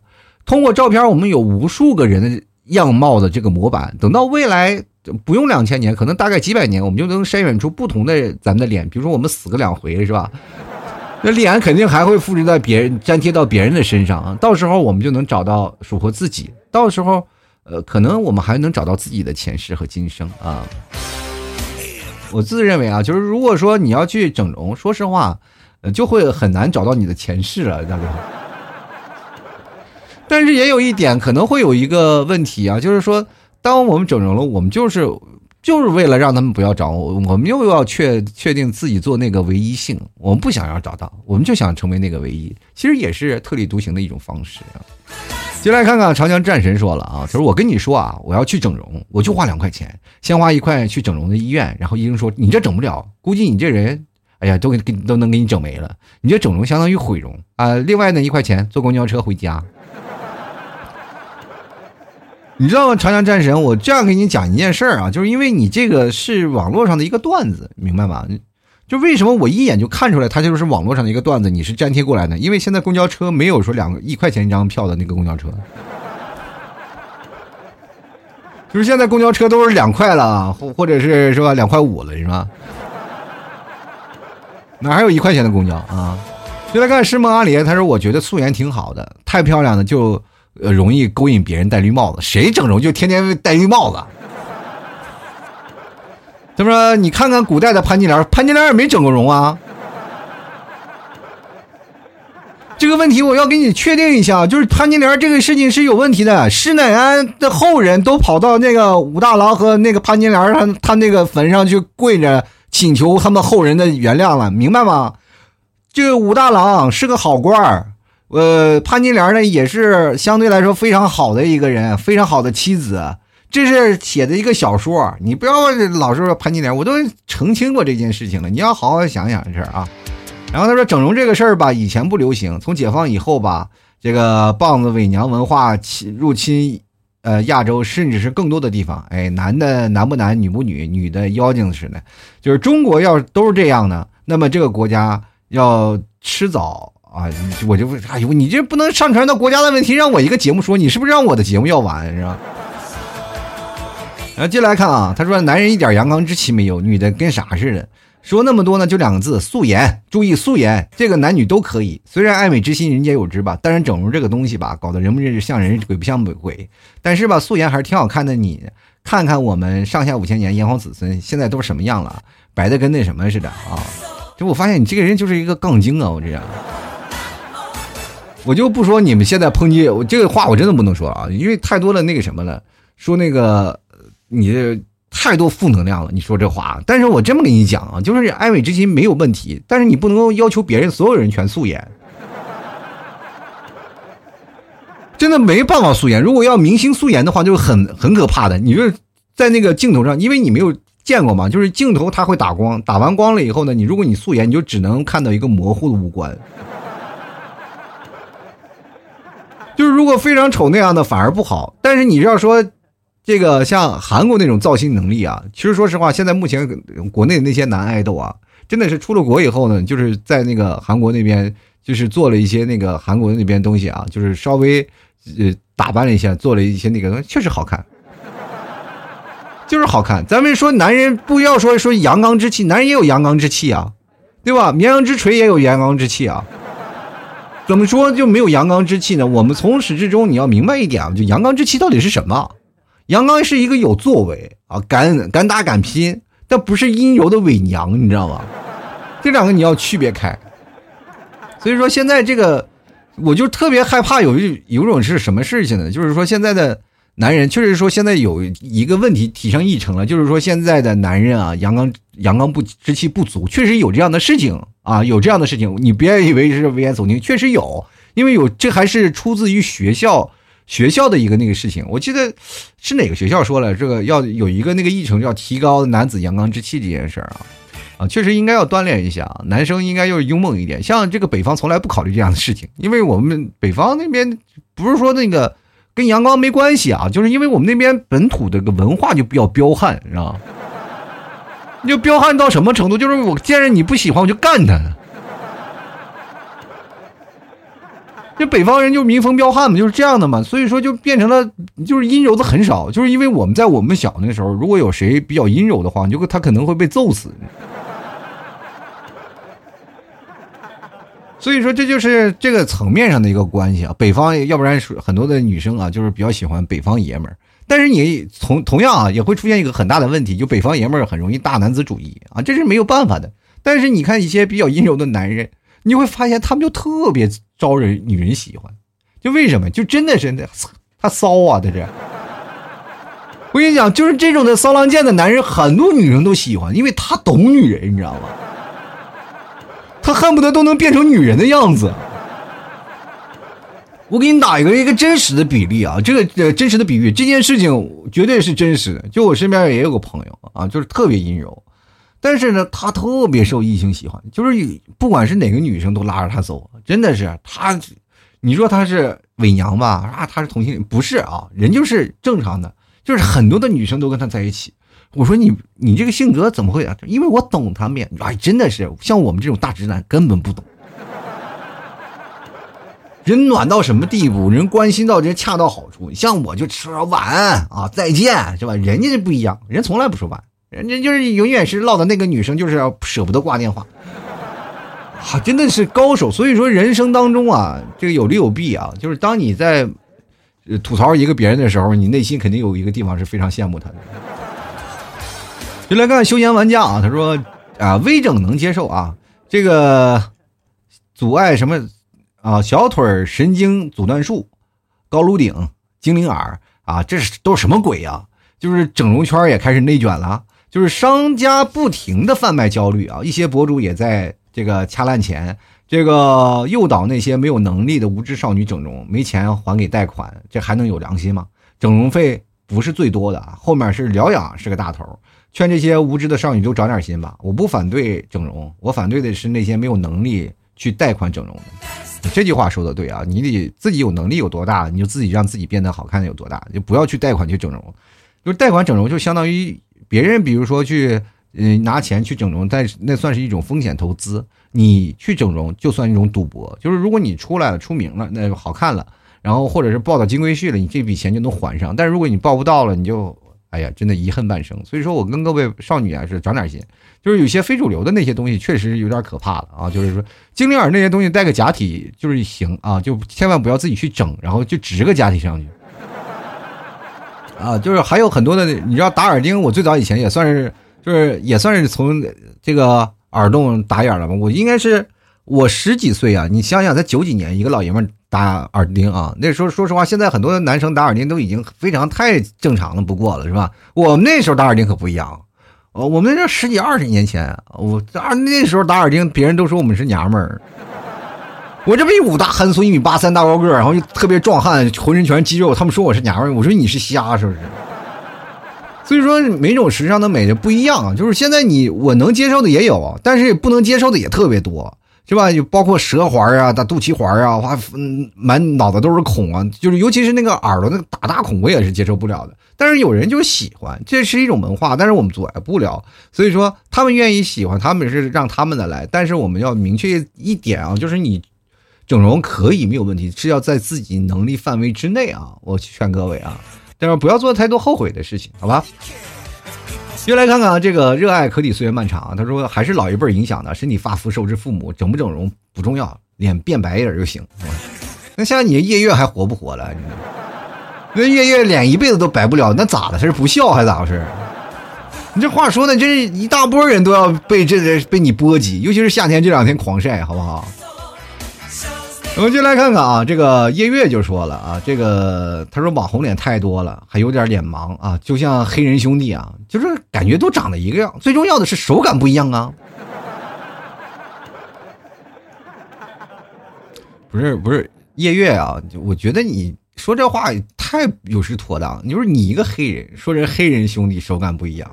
通过照片，我们有无数个人的样貌的这个模板。等到未来。不用两千年，可能大概几百年，我们就能筛选出不同的咱们的脸。比如说我们死个两回，是吧？那脸肯定还会复制在别人、粘贴到别人的身上啊。到时候我们就能找到属合自己。到时候，呃，可能我们还能找到自己的前世和今生啊。我自认为啊，就是如果说你要去整容，说实话，呃，就会很难找到你的前世了，大哥。但是也有一点可能会有一个问题啊，就是说，当我们整容了，我们就是就是为了让他们不要找我，我们又要确确定自己做那个唯一性，我们不想要找到，我们就想成为那个唯一，其实也是特立独行的一种方式啊。进来看看长江战神说了啊，他说我跟你说啊，我要去整容，我就花两块钱，先花一块去整容的医院，然后医生说你这整不了，估计你这人，哎呀，都给给都能给你整没了，你这整容相当于毁容啊。另外呢一块钱坐公交车回家。你知道吗？长江战神，我这样给你讲一件事儿啊，就是因为你这个是网络上的一个段子，明白吗？就为什么我一眼就看出来它就是网络上的一个段子，你是粘贴过来的？因为现在公交车没有说两一块钱一张票的那个公交车，就是现在公交车都是两块了，或或者是是吧，两块五了是吧？哪还有一块钱的公交啊？就来看诗梦阿里，他说我觉得素颜挺好的，太漂亮的就。呃，容易勾引别人戴绿帽子，谁整容就天天戴绿帽子。他说：“你看看古代的潘金莲，潘金莲也没整过容啊。”这个问题我要给你确定一下，就是潘金莲这个事情是有问题的。施耐庵的后人都跑到那个武大郎和那个潘金莲他他那个坟上去跪着请求他们后人的原谅了，明白吗？这个武大郎是个好官儿。呃，潘金莲呢也是相对来说非常好的一个人，非常好的妻子。这是写的一个小说，你不要老是说潘金莲，我都澄清过这件事情了，你要好好想想这事儿啊。然后他说整容这个事儿吧，以前不流行，从解放以后吧，这个棒子伪娘文化侵入侵，呃，亚洲甚至是更多的地方，哎，男的男不男，女不女，女的妖精似的，就是中国要都是这样的，那么这个国家要迟早。啊，我就问哎呦，你这不能上传到国家的问题，让我一个节目说，你是不是让我的节目要完是吧？然后接来看啊，他说男人一点阳刚之气没有，女的跟啥似的。说那么多呢，就两个字：素颜。注意素颜，这个男女都可以。虽然爱美之心人皆有之吧，但是整容这个东西吧，搞得人不人像人，鬼不像鬼。但是吧，素颜还是挺好看的。你看看我们上下五千年炎黄子孙，现在都什么样了？白的跟那什么似的啊！就我发现你这个人就是一个杠精啊！我这样。我就不说你们现在抨击我这个话，我真的不能说啊，因为太多的那个什么了，说那个你太多负能量了。你说这话，但是我这么跟你讲啊，就是爱美之心没有问题，但是你不能够要求别人所有人全素颜，真的没办法素颜。如果要明星素颜的话，就是很很可怕的。你就在那个镜头上，因为你没有见过嘛，就是镜头它会打光，打完光了以后呢，你如果你素颜，你就只能看到一个模糊的五官。就是如果非常丑那样的反而不好，但是你要说，这个像韩国那种造型能力啊，其实说实话，现在目前国内那些男爱豆啊，真的是出了国以后呢，就是在那个韩国那边，就是做了一些那个韩国那边东西啊，就是稍微呃打扮了一下，做了一些那个东西，确实好看，就是好看。咱们说男人不要说说阳刚之气，男人也有阳刚之气啊，对吧？绵阳之锤也有阳刚之气啊。怎么说就没有阳刚之气呢？我们从始至终你要明白一点啊，就阳刚之气到底是什么？阳刚是一个有作为啊，敢敢打敢拼，但不是阴柔的伪娘，你知道吗？这两个你要区别开。所以说现在这个，我就特别害怕有一有种是什么事情呢？就是说现在的。男人确实说现在有一个问题提上议程了，就是说现在的男人啊，阳刚阳刚不之气不足，确实有这样的事情啊，有这样的事情，你别以为是危言耸听，确实有，因为有这还是出自于学校学校的一个那个事情，我记得是哪个学校说了这个要有一个那个议程，要提高男子阳刚之气这件事儿啊，啊，确实应该要锻炼一下，男生应该要勇猛一点，像这个北方从来不考虑这样的事情，因为我们北方那边不是说那个。跟阳光没关系啊，就是因为我们那边本土的个文化就比较彪悍，知道吗？就彪悍到什么程度？就是我见着你不喜欢我就干他。这北方人就民风彪悍嘛，就是这样的嘛，所以说就变成了就是阴柔的很少，就是因为我们在我们小那时候，如果有谁比较阴柔的话，你就他可能会被揍死。所以说这就是这个层面上的一个关系啊。北方要不然很多的女生啊，就是比较喜欢北方爷们儿，但是你同同样啊，也会出现一个很大的问题，就北方爷们儿很容易大男子主义啊，这是没有办法的。但是你看一些比较阴柔的男人，你会发现他们就特别招人女人喜欢，就为什么？就真的是那他骚啊，在这。我跟你讲，就是这种的骚浪贱的男人，很多女生都喜欢，因为他懂女人，你知道吗？他恨不得都能变成女人的样子。我给你打一个一个真实的比例啊，这个真实的比喻，这件事情绝对是真实的。就我身边也有个朋友啊，就是特别阴柔，但是呢，他特别受异性喜欢，就是不管是哪个女生都拉着他走，真的是他，你说他是伪娘吧？啊，他是同性？不是啊，人就是正常的。就是很多的女生都跟他在一起，我说你你这个性格怎么会啊？因为我懂他们，哎，真的是像我们这种大直男根本不懂。人暖到什么地步？人关心到人恰到好处。像我就说晚安啊，再见是吧？人家这不一样，人从来不说晚，人家就是永远是唠的那个女生，就是要舍不得挂电话。啊，真的是高手。所以说人生当中啊，这个有利有弊啊，就是当你在。吐槽一个别人的时候，你内心肯定有一个地方是非常羡慕他的。就来看休闲玩家啊，他说啊，微整能接受啊，这个阻碍什么啊，小腿神经阻断术、高颅顶、精灵耳啊，这是都什么鬼呀？就是整容圈也开始内卷了，就是商家不停的贩卖焦虑啊，一些博主也在这个掐烂钱。这个诱导那些没有能力的无知少女整容，没钱还给贷款，这还能有良心吗？整容费不是最多的，后面是疗养是个大头。劝这些无知的少女都长点心吧。我不反对整容，我反对的是那些没有能力去贷款整容的。这句话说的对啊，你得自己有能力有多大，你就自己让自己变得好看的有多大，就不要去贷款去整容。就是贷款整容，就相当于别人，比如说去。嗯，拿钱去整容，但是那算是一种风险投资。你去整容就算一种赌博，就是如果你出来了、出名了，那就好看了，然后或者是报到金龟婿了，你这笔钱就能还上。但是如果你报不到了，你就哎呀，真的遗恨半生。所以说我跟各位少女啊是长点心，就是有些非主流的那些东西确实有点可怕了啊。就是说精灵耳那些东西带个假体就是行啊，就千万不要自己去整，然后就植个假体上去。啊，就是还有很多的，你知道打耳钉，我最早以前也算是。就是也算是从这个耳洞打眼了吧？我应该是我十几岁啊！你想想，在九几年，一个老爷们打耳钉啊，那时候说实话，现在很多男生打耳钉都已经非常太正常了，不过了是吧？我们那时候打耳钉可不一样，哦，我们那十几二十年前，我啊那时候打耳钉，别人都说我们是娘们儿。我这不一五大憨粗，一米八三大高个，然后又特别壮汉，浑身全是肌肉，他们说我是娘们儿，我说你是瞎是不是？所以说，每种时尚的美就不一样，就是现在你我能接受的也有，但是不能接受的也特别多，是吧？就包括舌环啊、大肚脐环啊，哇，满脑子都是孔啊，就是尤其是那个耳朵那个打大孔，我也是接受不了的。但是有人就喜欢，这是一种文化，但是我们阻碍不了。所以说，他们愿意喜欢，他们是让他们的来。但是我们要明确一点啊，就是你整容可以没有问题，是要在自己能力范围之内啊。我劝各位啊。但是不要做太多后悔的事情，好吧？接来看看啊，这个热爱可抵岁月漫长。他说还是老一辈影响的，身体发肤受之父母，整不整容不重要，脸变白一点就行。那像你夜月还活不活了？那月月脸一辈子都白不了，那咋的？他是不孝还咋回事？你这话说的，这是一大波人都要被这个被你波及，尤其是夏天这两天狂晒，好不好？我们就来看看啊，这个夜月就说了啊，这个他说网红脸太多了，还有点脸盲啊，就像黑人兄弟啊，就是感觉都长得一个样，最重要的是手感不一样啊。不是不是夜月啊，我觉得你说这话太有失妥当。你说你一个黑人，说人黑人兄弟手感不一样，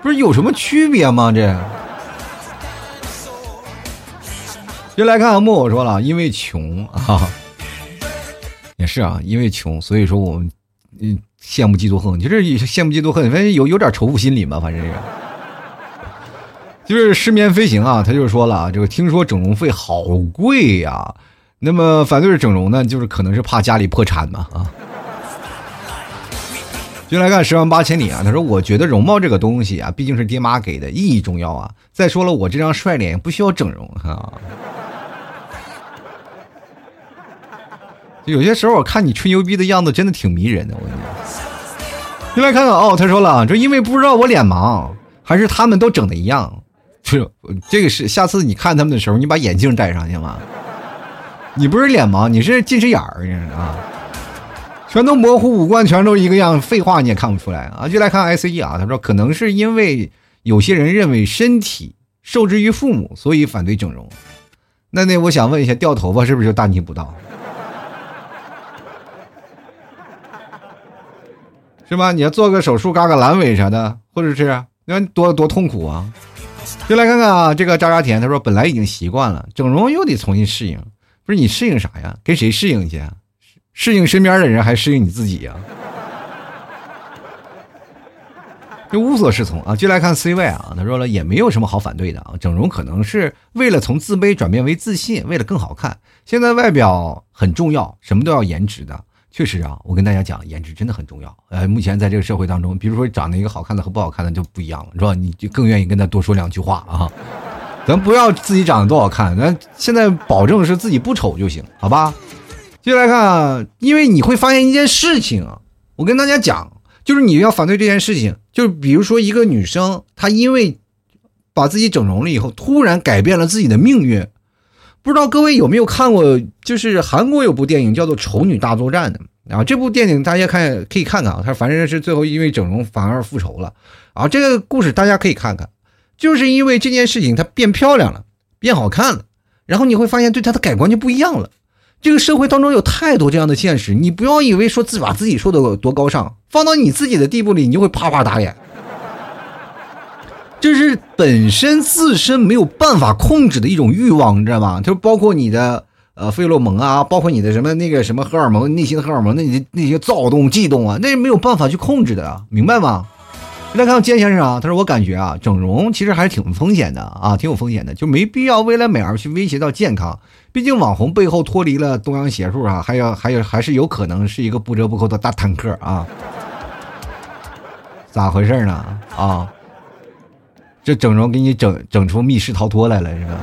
不是有什么区别吗？这？就来看看木偶说了，因为穷啊，也是啊，因为穷，所以说我们嗯羡慕嫉妒恨，就是羡慕嫉妒恨，反正有有点仇富心理嘛，反正是。就是失眠飞行啊，他就说了，这个听说整容费好贵呀，那么反对整容呢，就是可能是怕家里破产嘛啊。就来看十万八千里啊，他说我觉得容貌这个东西啊，毕竟是爹妈给的，意义重要啊。再说了，我这张帅脸不需要整容哈。有些时候我看你吹牛逼的样子，真的挺迷人的。我跟你讲，就来看看哦，他说了，说因为不知道我脸盲，还是他们都整的一样。是这个是，下次你看他们的时候，你把眼镜戴上行吗？你不是脸盲，你是近视眼儿啊。全都模糊，五官全都一个样，废话你也看不出来啊！就来看 I C E 啊，他说可能是因为有些人认为身体受之于父母，所以反对整容。那那我想问一下，掉头发是不是就大逆不道？是吧？你要做个手术，割个阑尾啥的，或者是那多多痛苦啊！就来看看啊，这个渣渣甜，他说本来已经习惯了，整容又得重新适应，不是你适应啥呀？跟谁适应去？适应身边的人，还是适应你自己呀？就无所适从啊！就来看 C 位啊，他说了也没有什么好反对的啊。整容可能是为了从自卑转变为自信，为了更好看。现在外表很重要，什么都要颜值的。确实啊，我跟大家讲，颜值真的很重要。呃，目前在这个社会当中，比如说长得一个好看的和不好看的就不一样了，是吧？你就更愿意跟他多说两句话啊。咱不要自己长得多好看，咱现在保证是自己不丑就行，好吧？接下来看啊，因为你会发现一件事情啊，我跟大家讲，就是你要反对这件事情，就是比如说一个女生，她因为把自己整容了以后，突然改变了自己的命运。不知道各位有没有看过，就是韩国有部电影叫做《丑女大作战》的啊，这部电影大家看可以看看啊，她反正是最后因为整容反而复仇了啊，这个故事大家可以看看，就是因为这件事情她变漂亮了，变好看了，然后你会发现对她的改观就不一样了。这个社会当中有太多这样的现实，你不要以为说自把自己说的多高尚，放到你自己的地步里，你就会啪啪打脸。这是本身自身没有办法控制的一种欲望，你知道吗？就包括你的呃费洛蒙啊，包括你的什么那个什么荷尔蒙，内心的荷尔蒙，那你那些躁动、悸动啊，那是没有办法去控制的，明白吗？来看坚先生啊，他说我感觉啊，整容其实还是挺风险的啊，挺有风险的，就没必要为了美而去威胁到健康。毕竟网红背后脱离了东洋邪术啊，还有还有还是有可能是一个不折不扣的大坦克啊！咋回事呢？啊，这整容给你整整出密室逃脱来了是吧？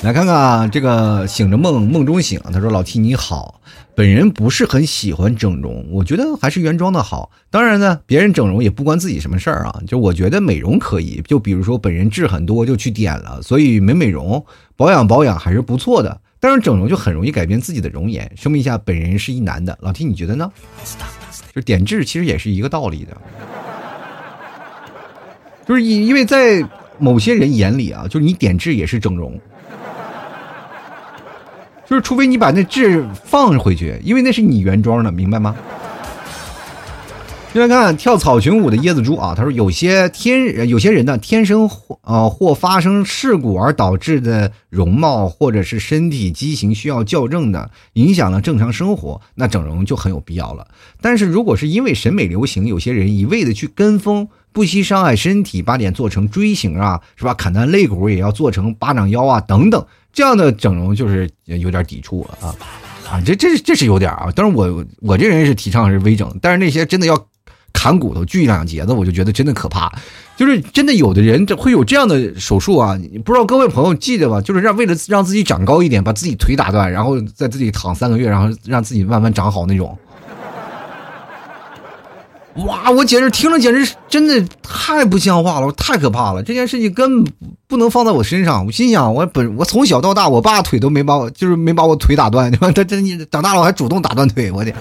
来看看这个醒着梦梦中醒，他说老 T 你好。本人不是很喜欢整容，我觉得还是原装的好。当然呢，别人整容也不关自己什么事儿啊。就我觉得美容可以，就比如说本人痣很多就去点了，所以美美容保养保养还是不错的。但是整容就很容易改变自己的容颜。说明一下，本人是一男的，老 T 你觉得呢？就点痣其实也是一个道理的，就是因因为在某些人眼里啊，就是你点痣也是整容。就是，除非你把那痣放回去，因为那是你原装的，明白吗？现在看跳草裙舞的椰子猪啊，他说有些天有些人呢，天生或呃或发生事故而导致的容貌或者是身体畸形需要校正的，影响了正常生活，那整容就很有必要了。但是如果是因为审美流行，有些人一味的去跟风，不惜伤害身体，把脸做成锥形啊，是吧？砍断肋骨也要做成巴掌腰啊，等等。这样的整容就是有点抵触啊，啊，这这这是有点啊。但是我我这人是提倡是微整，但是那些真的要砍骨头、锯两节子，我就觉得真的可怕。就是真的有的人会有这样的手术啊，不知道各位朋友记得吧？就是让为了让自己长高一点，把自己腿打断，然后在自己躺三个月，然后让自己慢慢长好那种。哇！我简直听了，简直真的太不像话了，太可怕了！这件事情根本不能放在我身上。我心想，我本我从小到大，我爸腿都没把我，就是没把我腿打断。他他你长大了，我还主动打断腿，我天！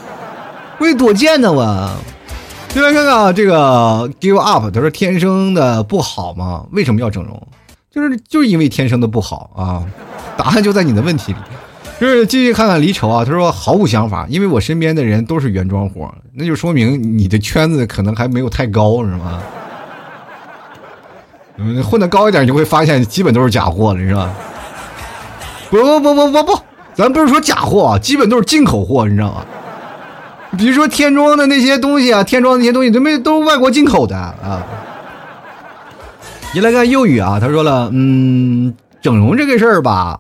我得多贱呢我！先来看看啊，这个 give up，他说天生的不好吗？为什么要整容？就是就是因为天生的不好啊！答案就在你的问题里。就是继续看看离愁啊，他说毫无想法，因为我身边的人都是原装货，那就说明你的圈子可能还没有太高，是吗？嗯，混得高一点，你就会发现基本都是假货了，是吧？不不不不不不，咱不是说假货，基本都是进口货，你知道吗？比如说天装的那些东西啊，天装那些东西都没都是外国进口的啊。你来看幼语啊，他说了，嗯，整容这个事儿吧。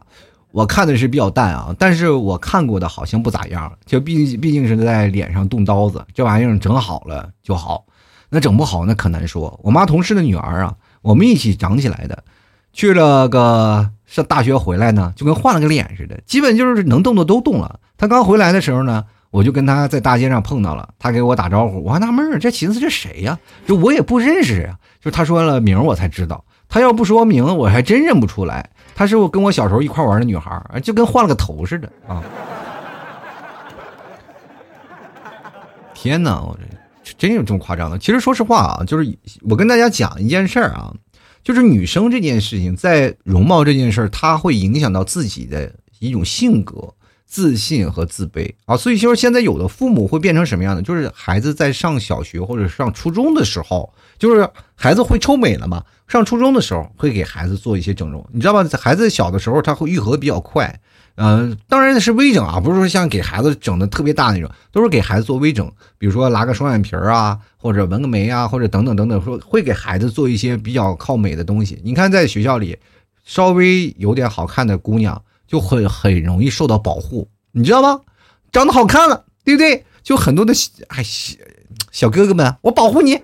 我看的是比较淡啊，但是我看过的好像不咋样，就毕毕竟是在脸上动刀子，这玩意儿整好了就好，那整不好那可难说。我妈同事的女儿啊，我们一起长起来的，去了个上大学回来呢，就跟换了个脸似的，基本就是能动的都动了。她刚回来的时候呢。我就跟他在大街上碰到了，他给我打招呼，我还纳闷儿，这寻思这谁呀？就我也不认识啊。就他说了名我才知道，他要不说名，我还真认不出来。他是我跟我小时候一块玩的女孩就跟换了个头似的啊！天哪，我这真有这么夸张的？其实说实话啊，就是我跟大家讲一件事儿啊，就是女生这件事情，在容貌这件事儿，它会影响到自己的一种性格。自信和自卑啊，所以就是现在有的父母会变成什么样的？就是孩子在上小学或者上初中的时候，就是孩子会臭美了嘛。上初中的时候会给孩子做一些整容，你知道吧？孩子小的时候他会愈合比较快，嗯，当然是微整啊，不是说像给孩子整的特别大那种，都是给孩子做微整，比如说拉个双眼皮儿啊，或者纹个眉啊，或者等等等等，说会给孩子做一些比较靠美的东西。你看在学校里，稍微有点好看的姑娘。就会很容易受到保护，你知道吗？长得好看了，对不对？就很多的哎小哥哥们，我保护你。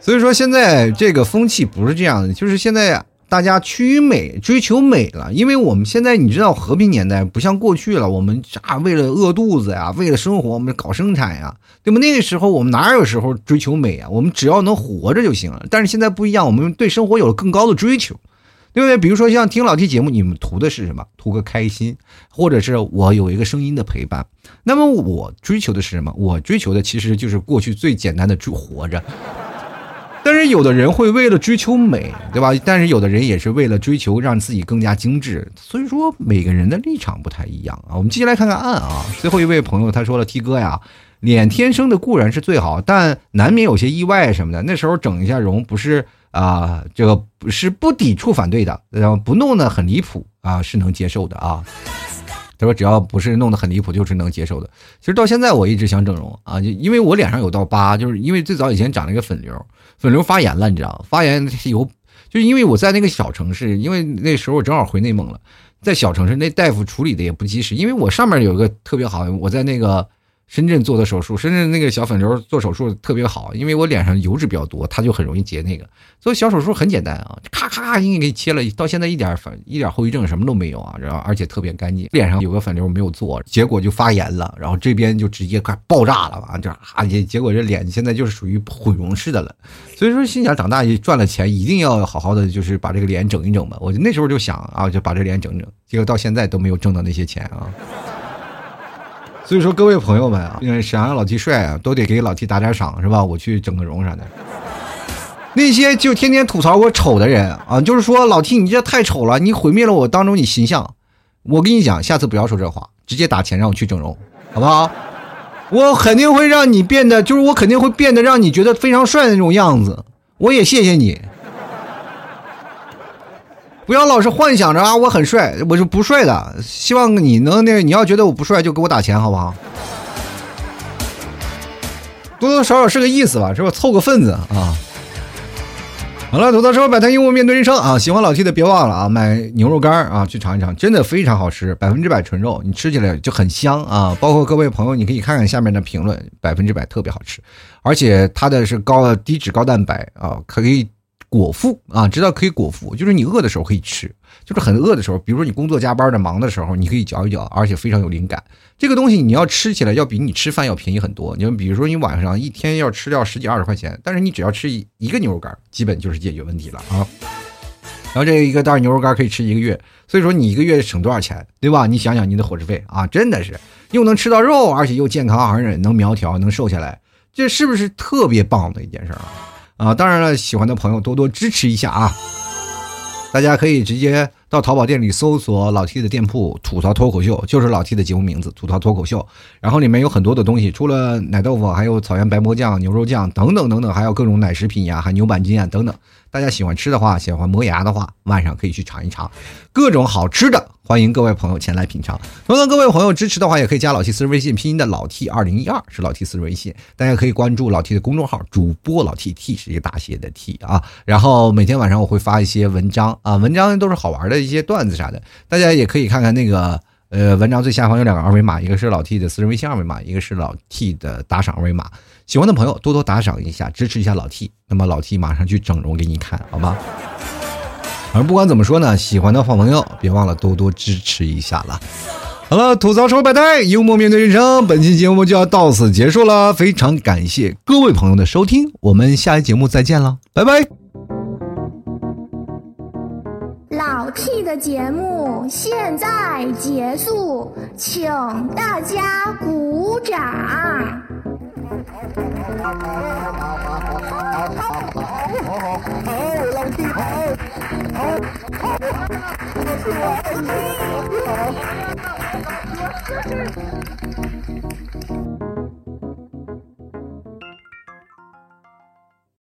所以说现在这个风气不是这样的，就是现在大家趋于美，追求美了。因为我们现在你知道和平年代不像过去了，我们啊为了饿肚子呀，为了生活我们搞生产呀，对吧？那个时候我们哪有时候追求美啊？我们只要能活着就行了。但是现在不一样，我们对生活有了更高的追求。对不对？比如说像听老 T 节目，你们图的是什么？图个开心，或者是我有一个声音的陪伴。那么我追求的是什么？我追求的其实就是过去最简单的就活着。但是有的人会为了追求美，对吧？但是有的人也是为了追求让自己更加精致。所以说每个人的立场不太一样啊。我们继续来看看案啊。最后一位朋友他说了：“T 哥呀，脸天生的固然是最好，但难免有些意外什么的。那时候整一下容不是。”啊，这个是不抵触反对的，然后不弄得很离谱啊，是能接受的啊。他说只要不是弄得很离谱，就是能接受的。其实到现在我一直想整容啊，就因为我脸上有道疤，就是因为最早以前长了一个粉瘤，粉瘤发炎了，你知道发炎有，就因为我在那个小城市，因为那时候我正好回内蒙了，在小城市那大夫处理的也不及时，因为我上面有个特别好，我在那个。深圳做的手术，深圳那个小粉瘤做手术特别好，因为我脸上油脂比较多，它就很容易结那个。做小手术很简单啊，咔咔咔，给你切了，到现在一点反一点后遗症什么都没有啊，然后而且特别干净。脸上有个粉瘤没有做，结果就发炎了，然后这边就直接快爆炸了啊，这啊结结果这脸现在就是属于毁容式的了。所以说心想长大也赚了钱，一定要好好的就是把这个脸整一整吧。我就那时候就想啊，就把这脸整整，结果到现在都没有挣到那些钱啊。所以说，各位朋友们啊，想让老 T 帅啊，都得给老 T 打点赏，是吧？我去整个容啥的。那些就天天吐槽我丑的人啊，就是说老 T 你这太丑了，你毁灭了我当中你形象。我跟你讲，下次不要说这话，直接打钱让我去整容，好不好？我肯定会让你变得，就是我肯定会变得让你觉得非常帅的那种样子。我也谢谢你。不要老是幻想着啊，我很帅，我是不帅的。希望你能那，你要觉得我不帅，就给我打钱，好不好？多多少少是个意思吧，是吧？凑个份子啊。好了，吐槽说摆摊幽默面对人生啊！喜欢老 T 的别忘了啊，买牛肉干啊，去尝一尝，真的非常好吃，百分之百纯肉，你吃起来就很香啊。包括各位朋友，你可以看看下面的评论，百分之百特别好吃，而且它的是高低脂高蛋白啊，可以。果腹啊，知道可以果腹，就是你饿的时候可以吃，就是很饿的时候，比如说你工作加班的忙的时候，你可以嚼一嚼，而且非常有灵感。这个东西你要吃起来要比你吃饭要便宜很多。你比如说你晚上一天要吃掉十几二十块钱，但是你只要吃一一个牛肉干，基本就是解决问题了啊。然后这一个袋牛肉干可以吃一个月，所以说你一个月省多少钱，对吧？你想想你的伙食费啊，真的是又能吃到肉，而且又健康，而且能苗条，能瘦下来，这是不是特别棒的一件事啊？啊，当然了，喜欢的朋友多多支持一下啊！大家可以直接到淘宝店里搜索老 T 的店铺“吐槽脱口秀”，就是老 T 的节目名字“吐槽脱口秀”。然后里面有很多的东西，除了奶豆腐，还有草原白馍酱、牛肉酱等等等等，还有各种奶食品呀，还牛板筋啊等等。大家喜欢吃的话，喜欢磨牙的话，晚上可以去尝一尝，各种好吃的欢迎各位朋友前来品尝。同样，各位朋友支持的话，也可以加老 T 私人微信，拼音的老 T 二零一二是老 T 私人微信，大家可以关注老 T 的公众号，主播老 T T 是一个大写的 T 啊。然后每天晚上我会发一些文章啊，文章都是好玩的一些段子啥的，大家也可以看看那个呃文章最下方有两个二维码，一个是老 T 的私人微信二维码，一个是老 T 的打赏二维码。喜欢的朋友多多打赏一下，支持一下老 T，那么老 T 马上去整容给你看好吗？而不管怎么说呢，喜欢的好朋友别忘了多多支持一下了。好了，吐槽说百态，幽默面对人生，本期节目就要到此结束了。非常感谢各位朋友的收听，我们下期节目再见了，拜拜。老 T 的节目现在结束，请大家鼓掌。好，好，老 T Thank you.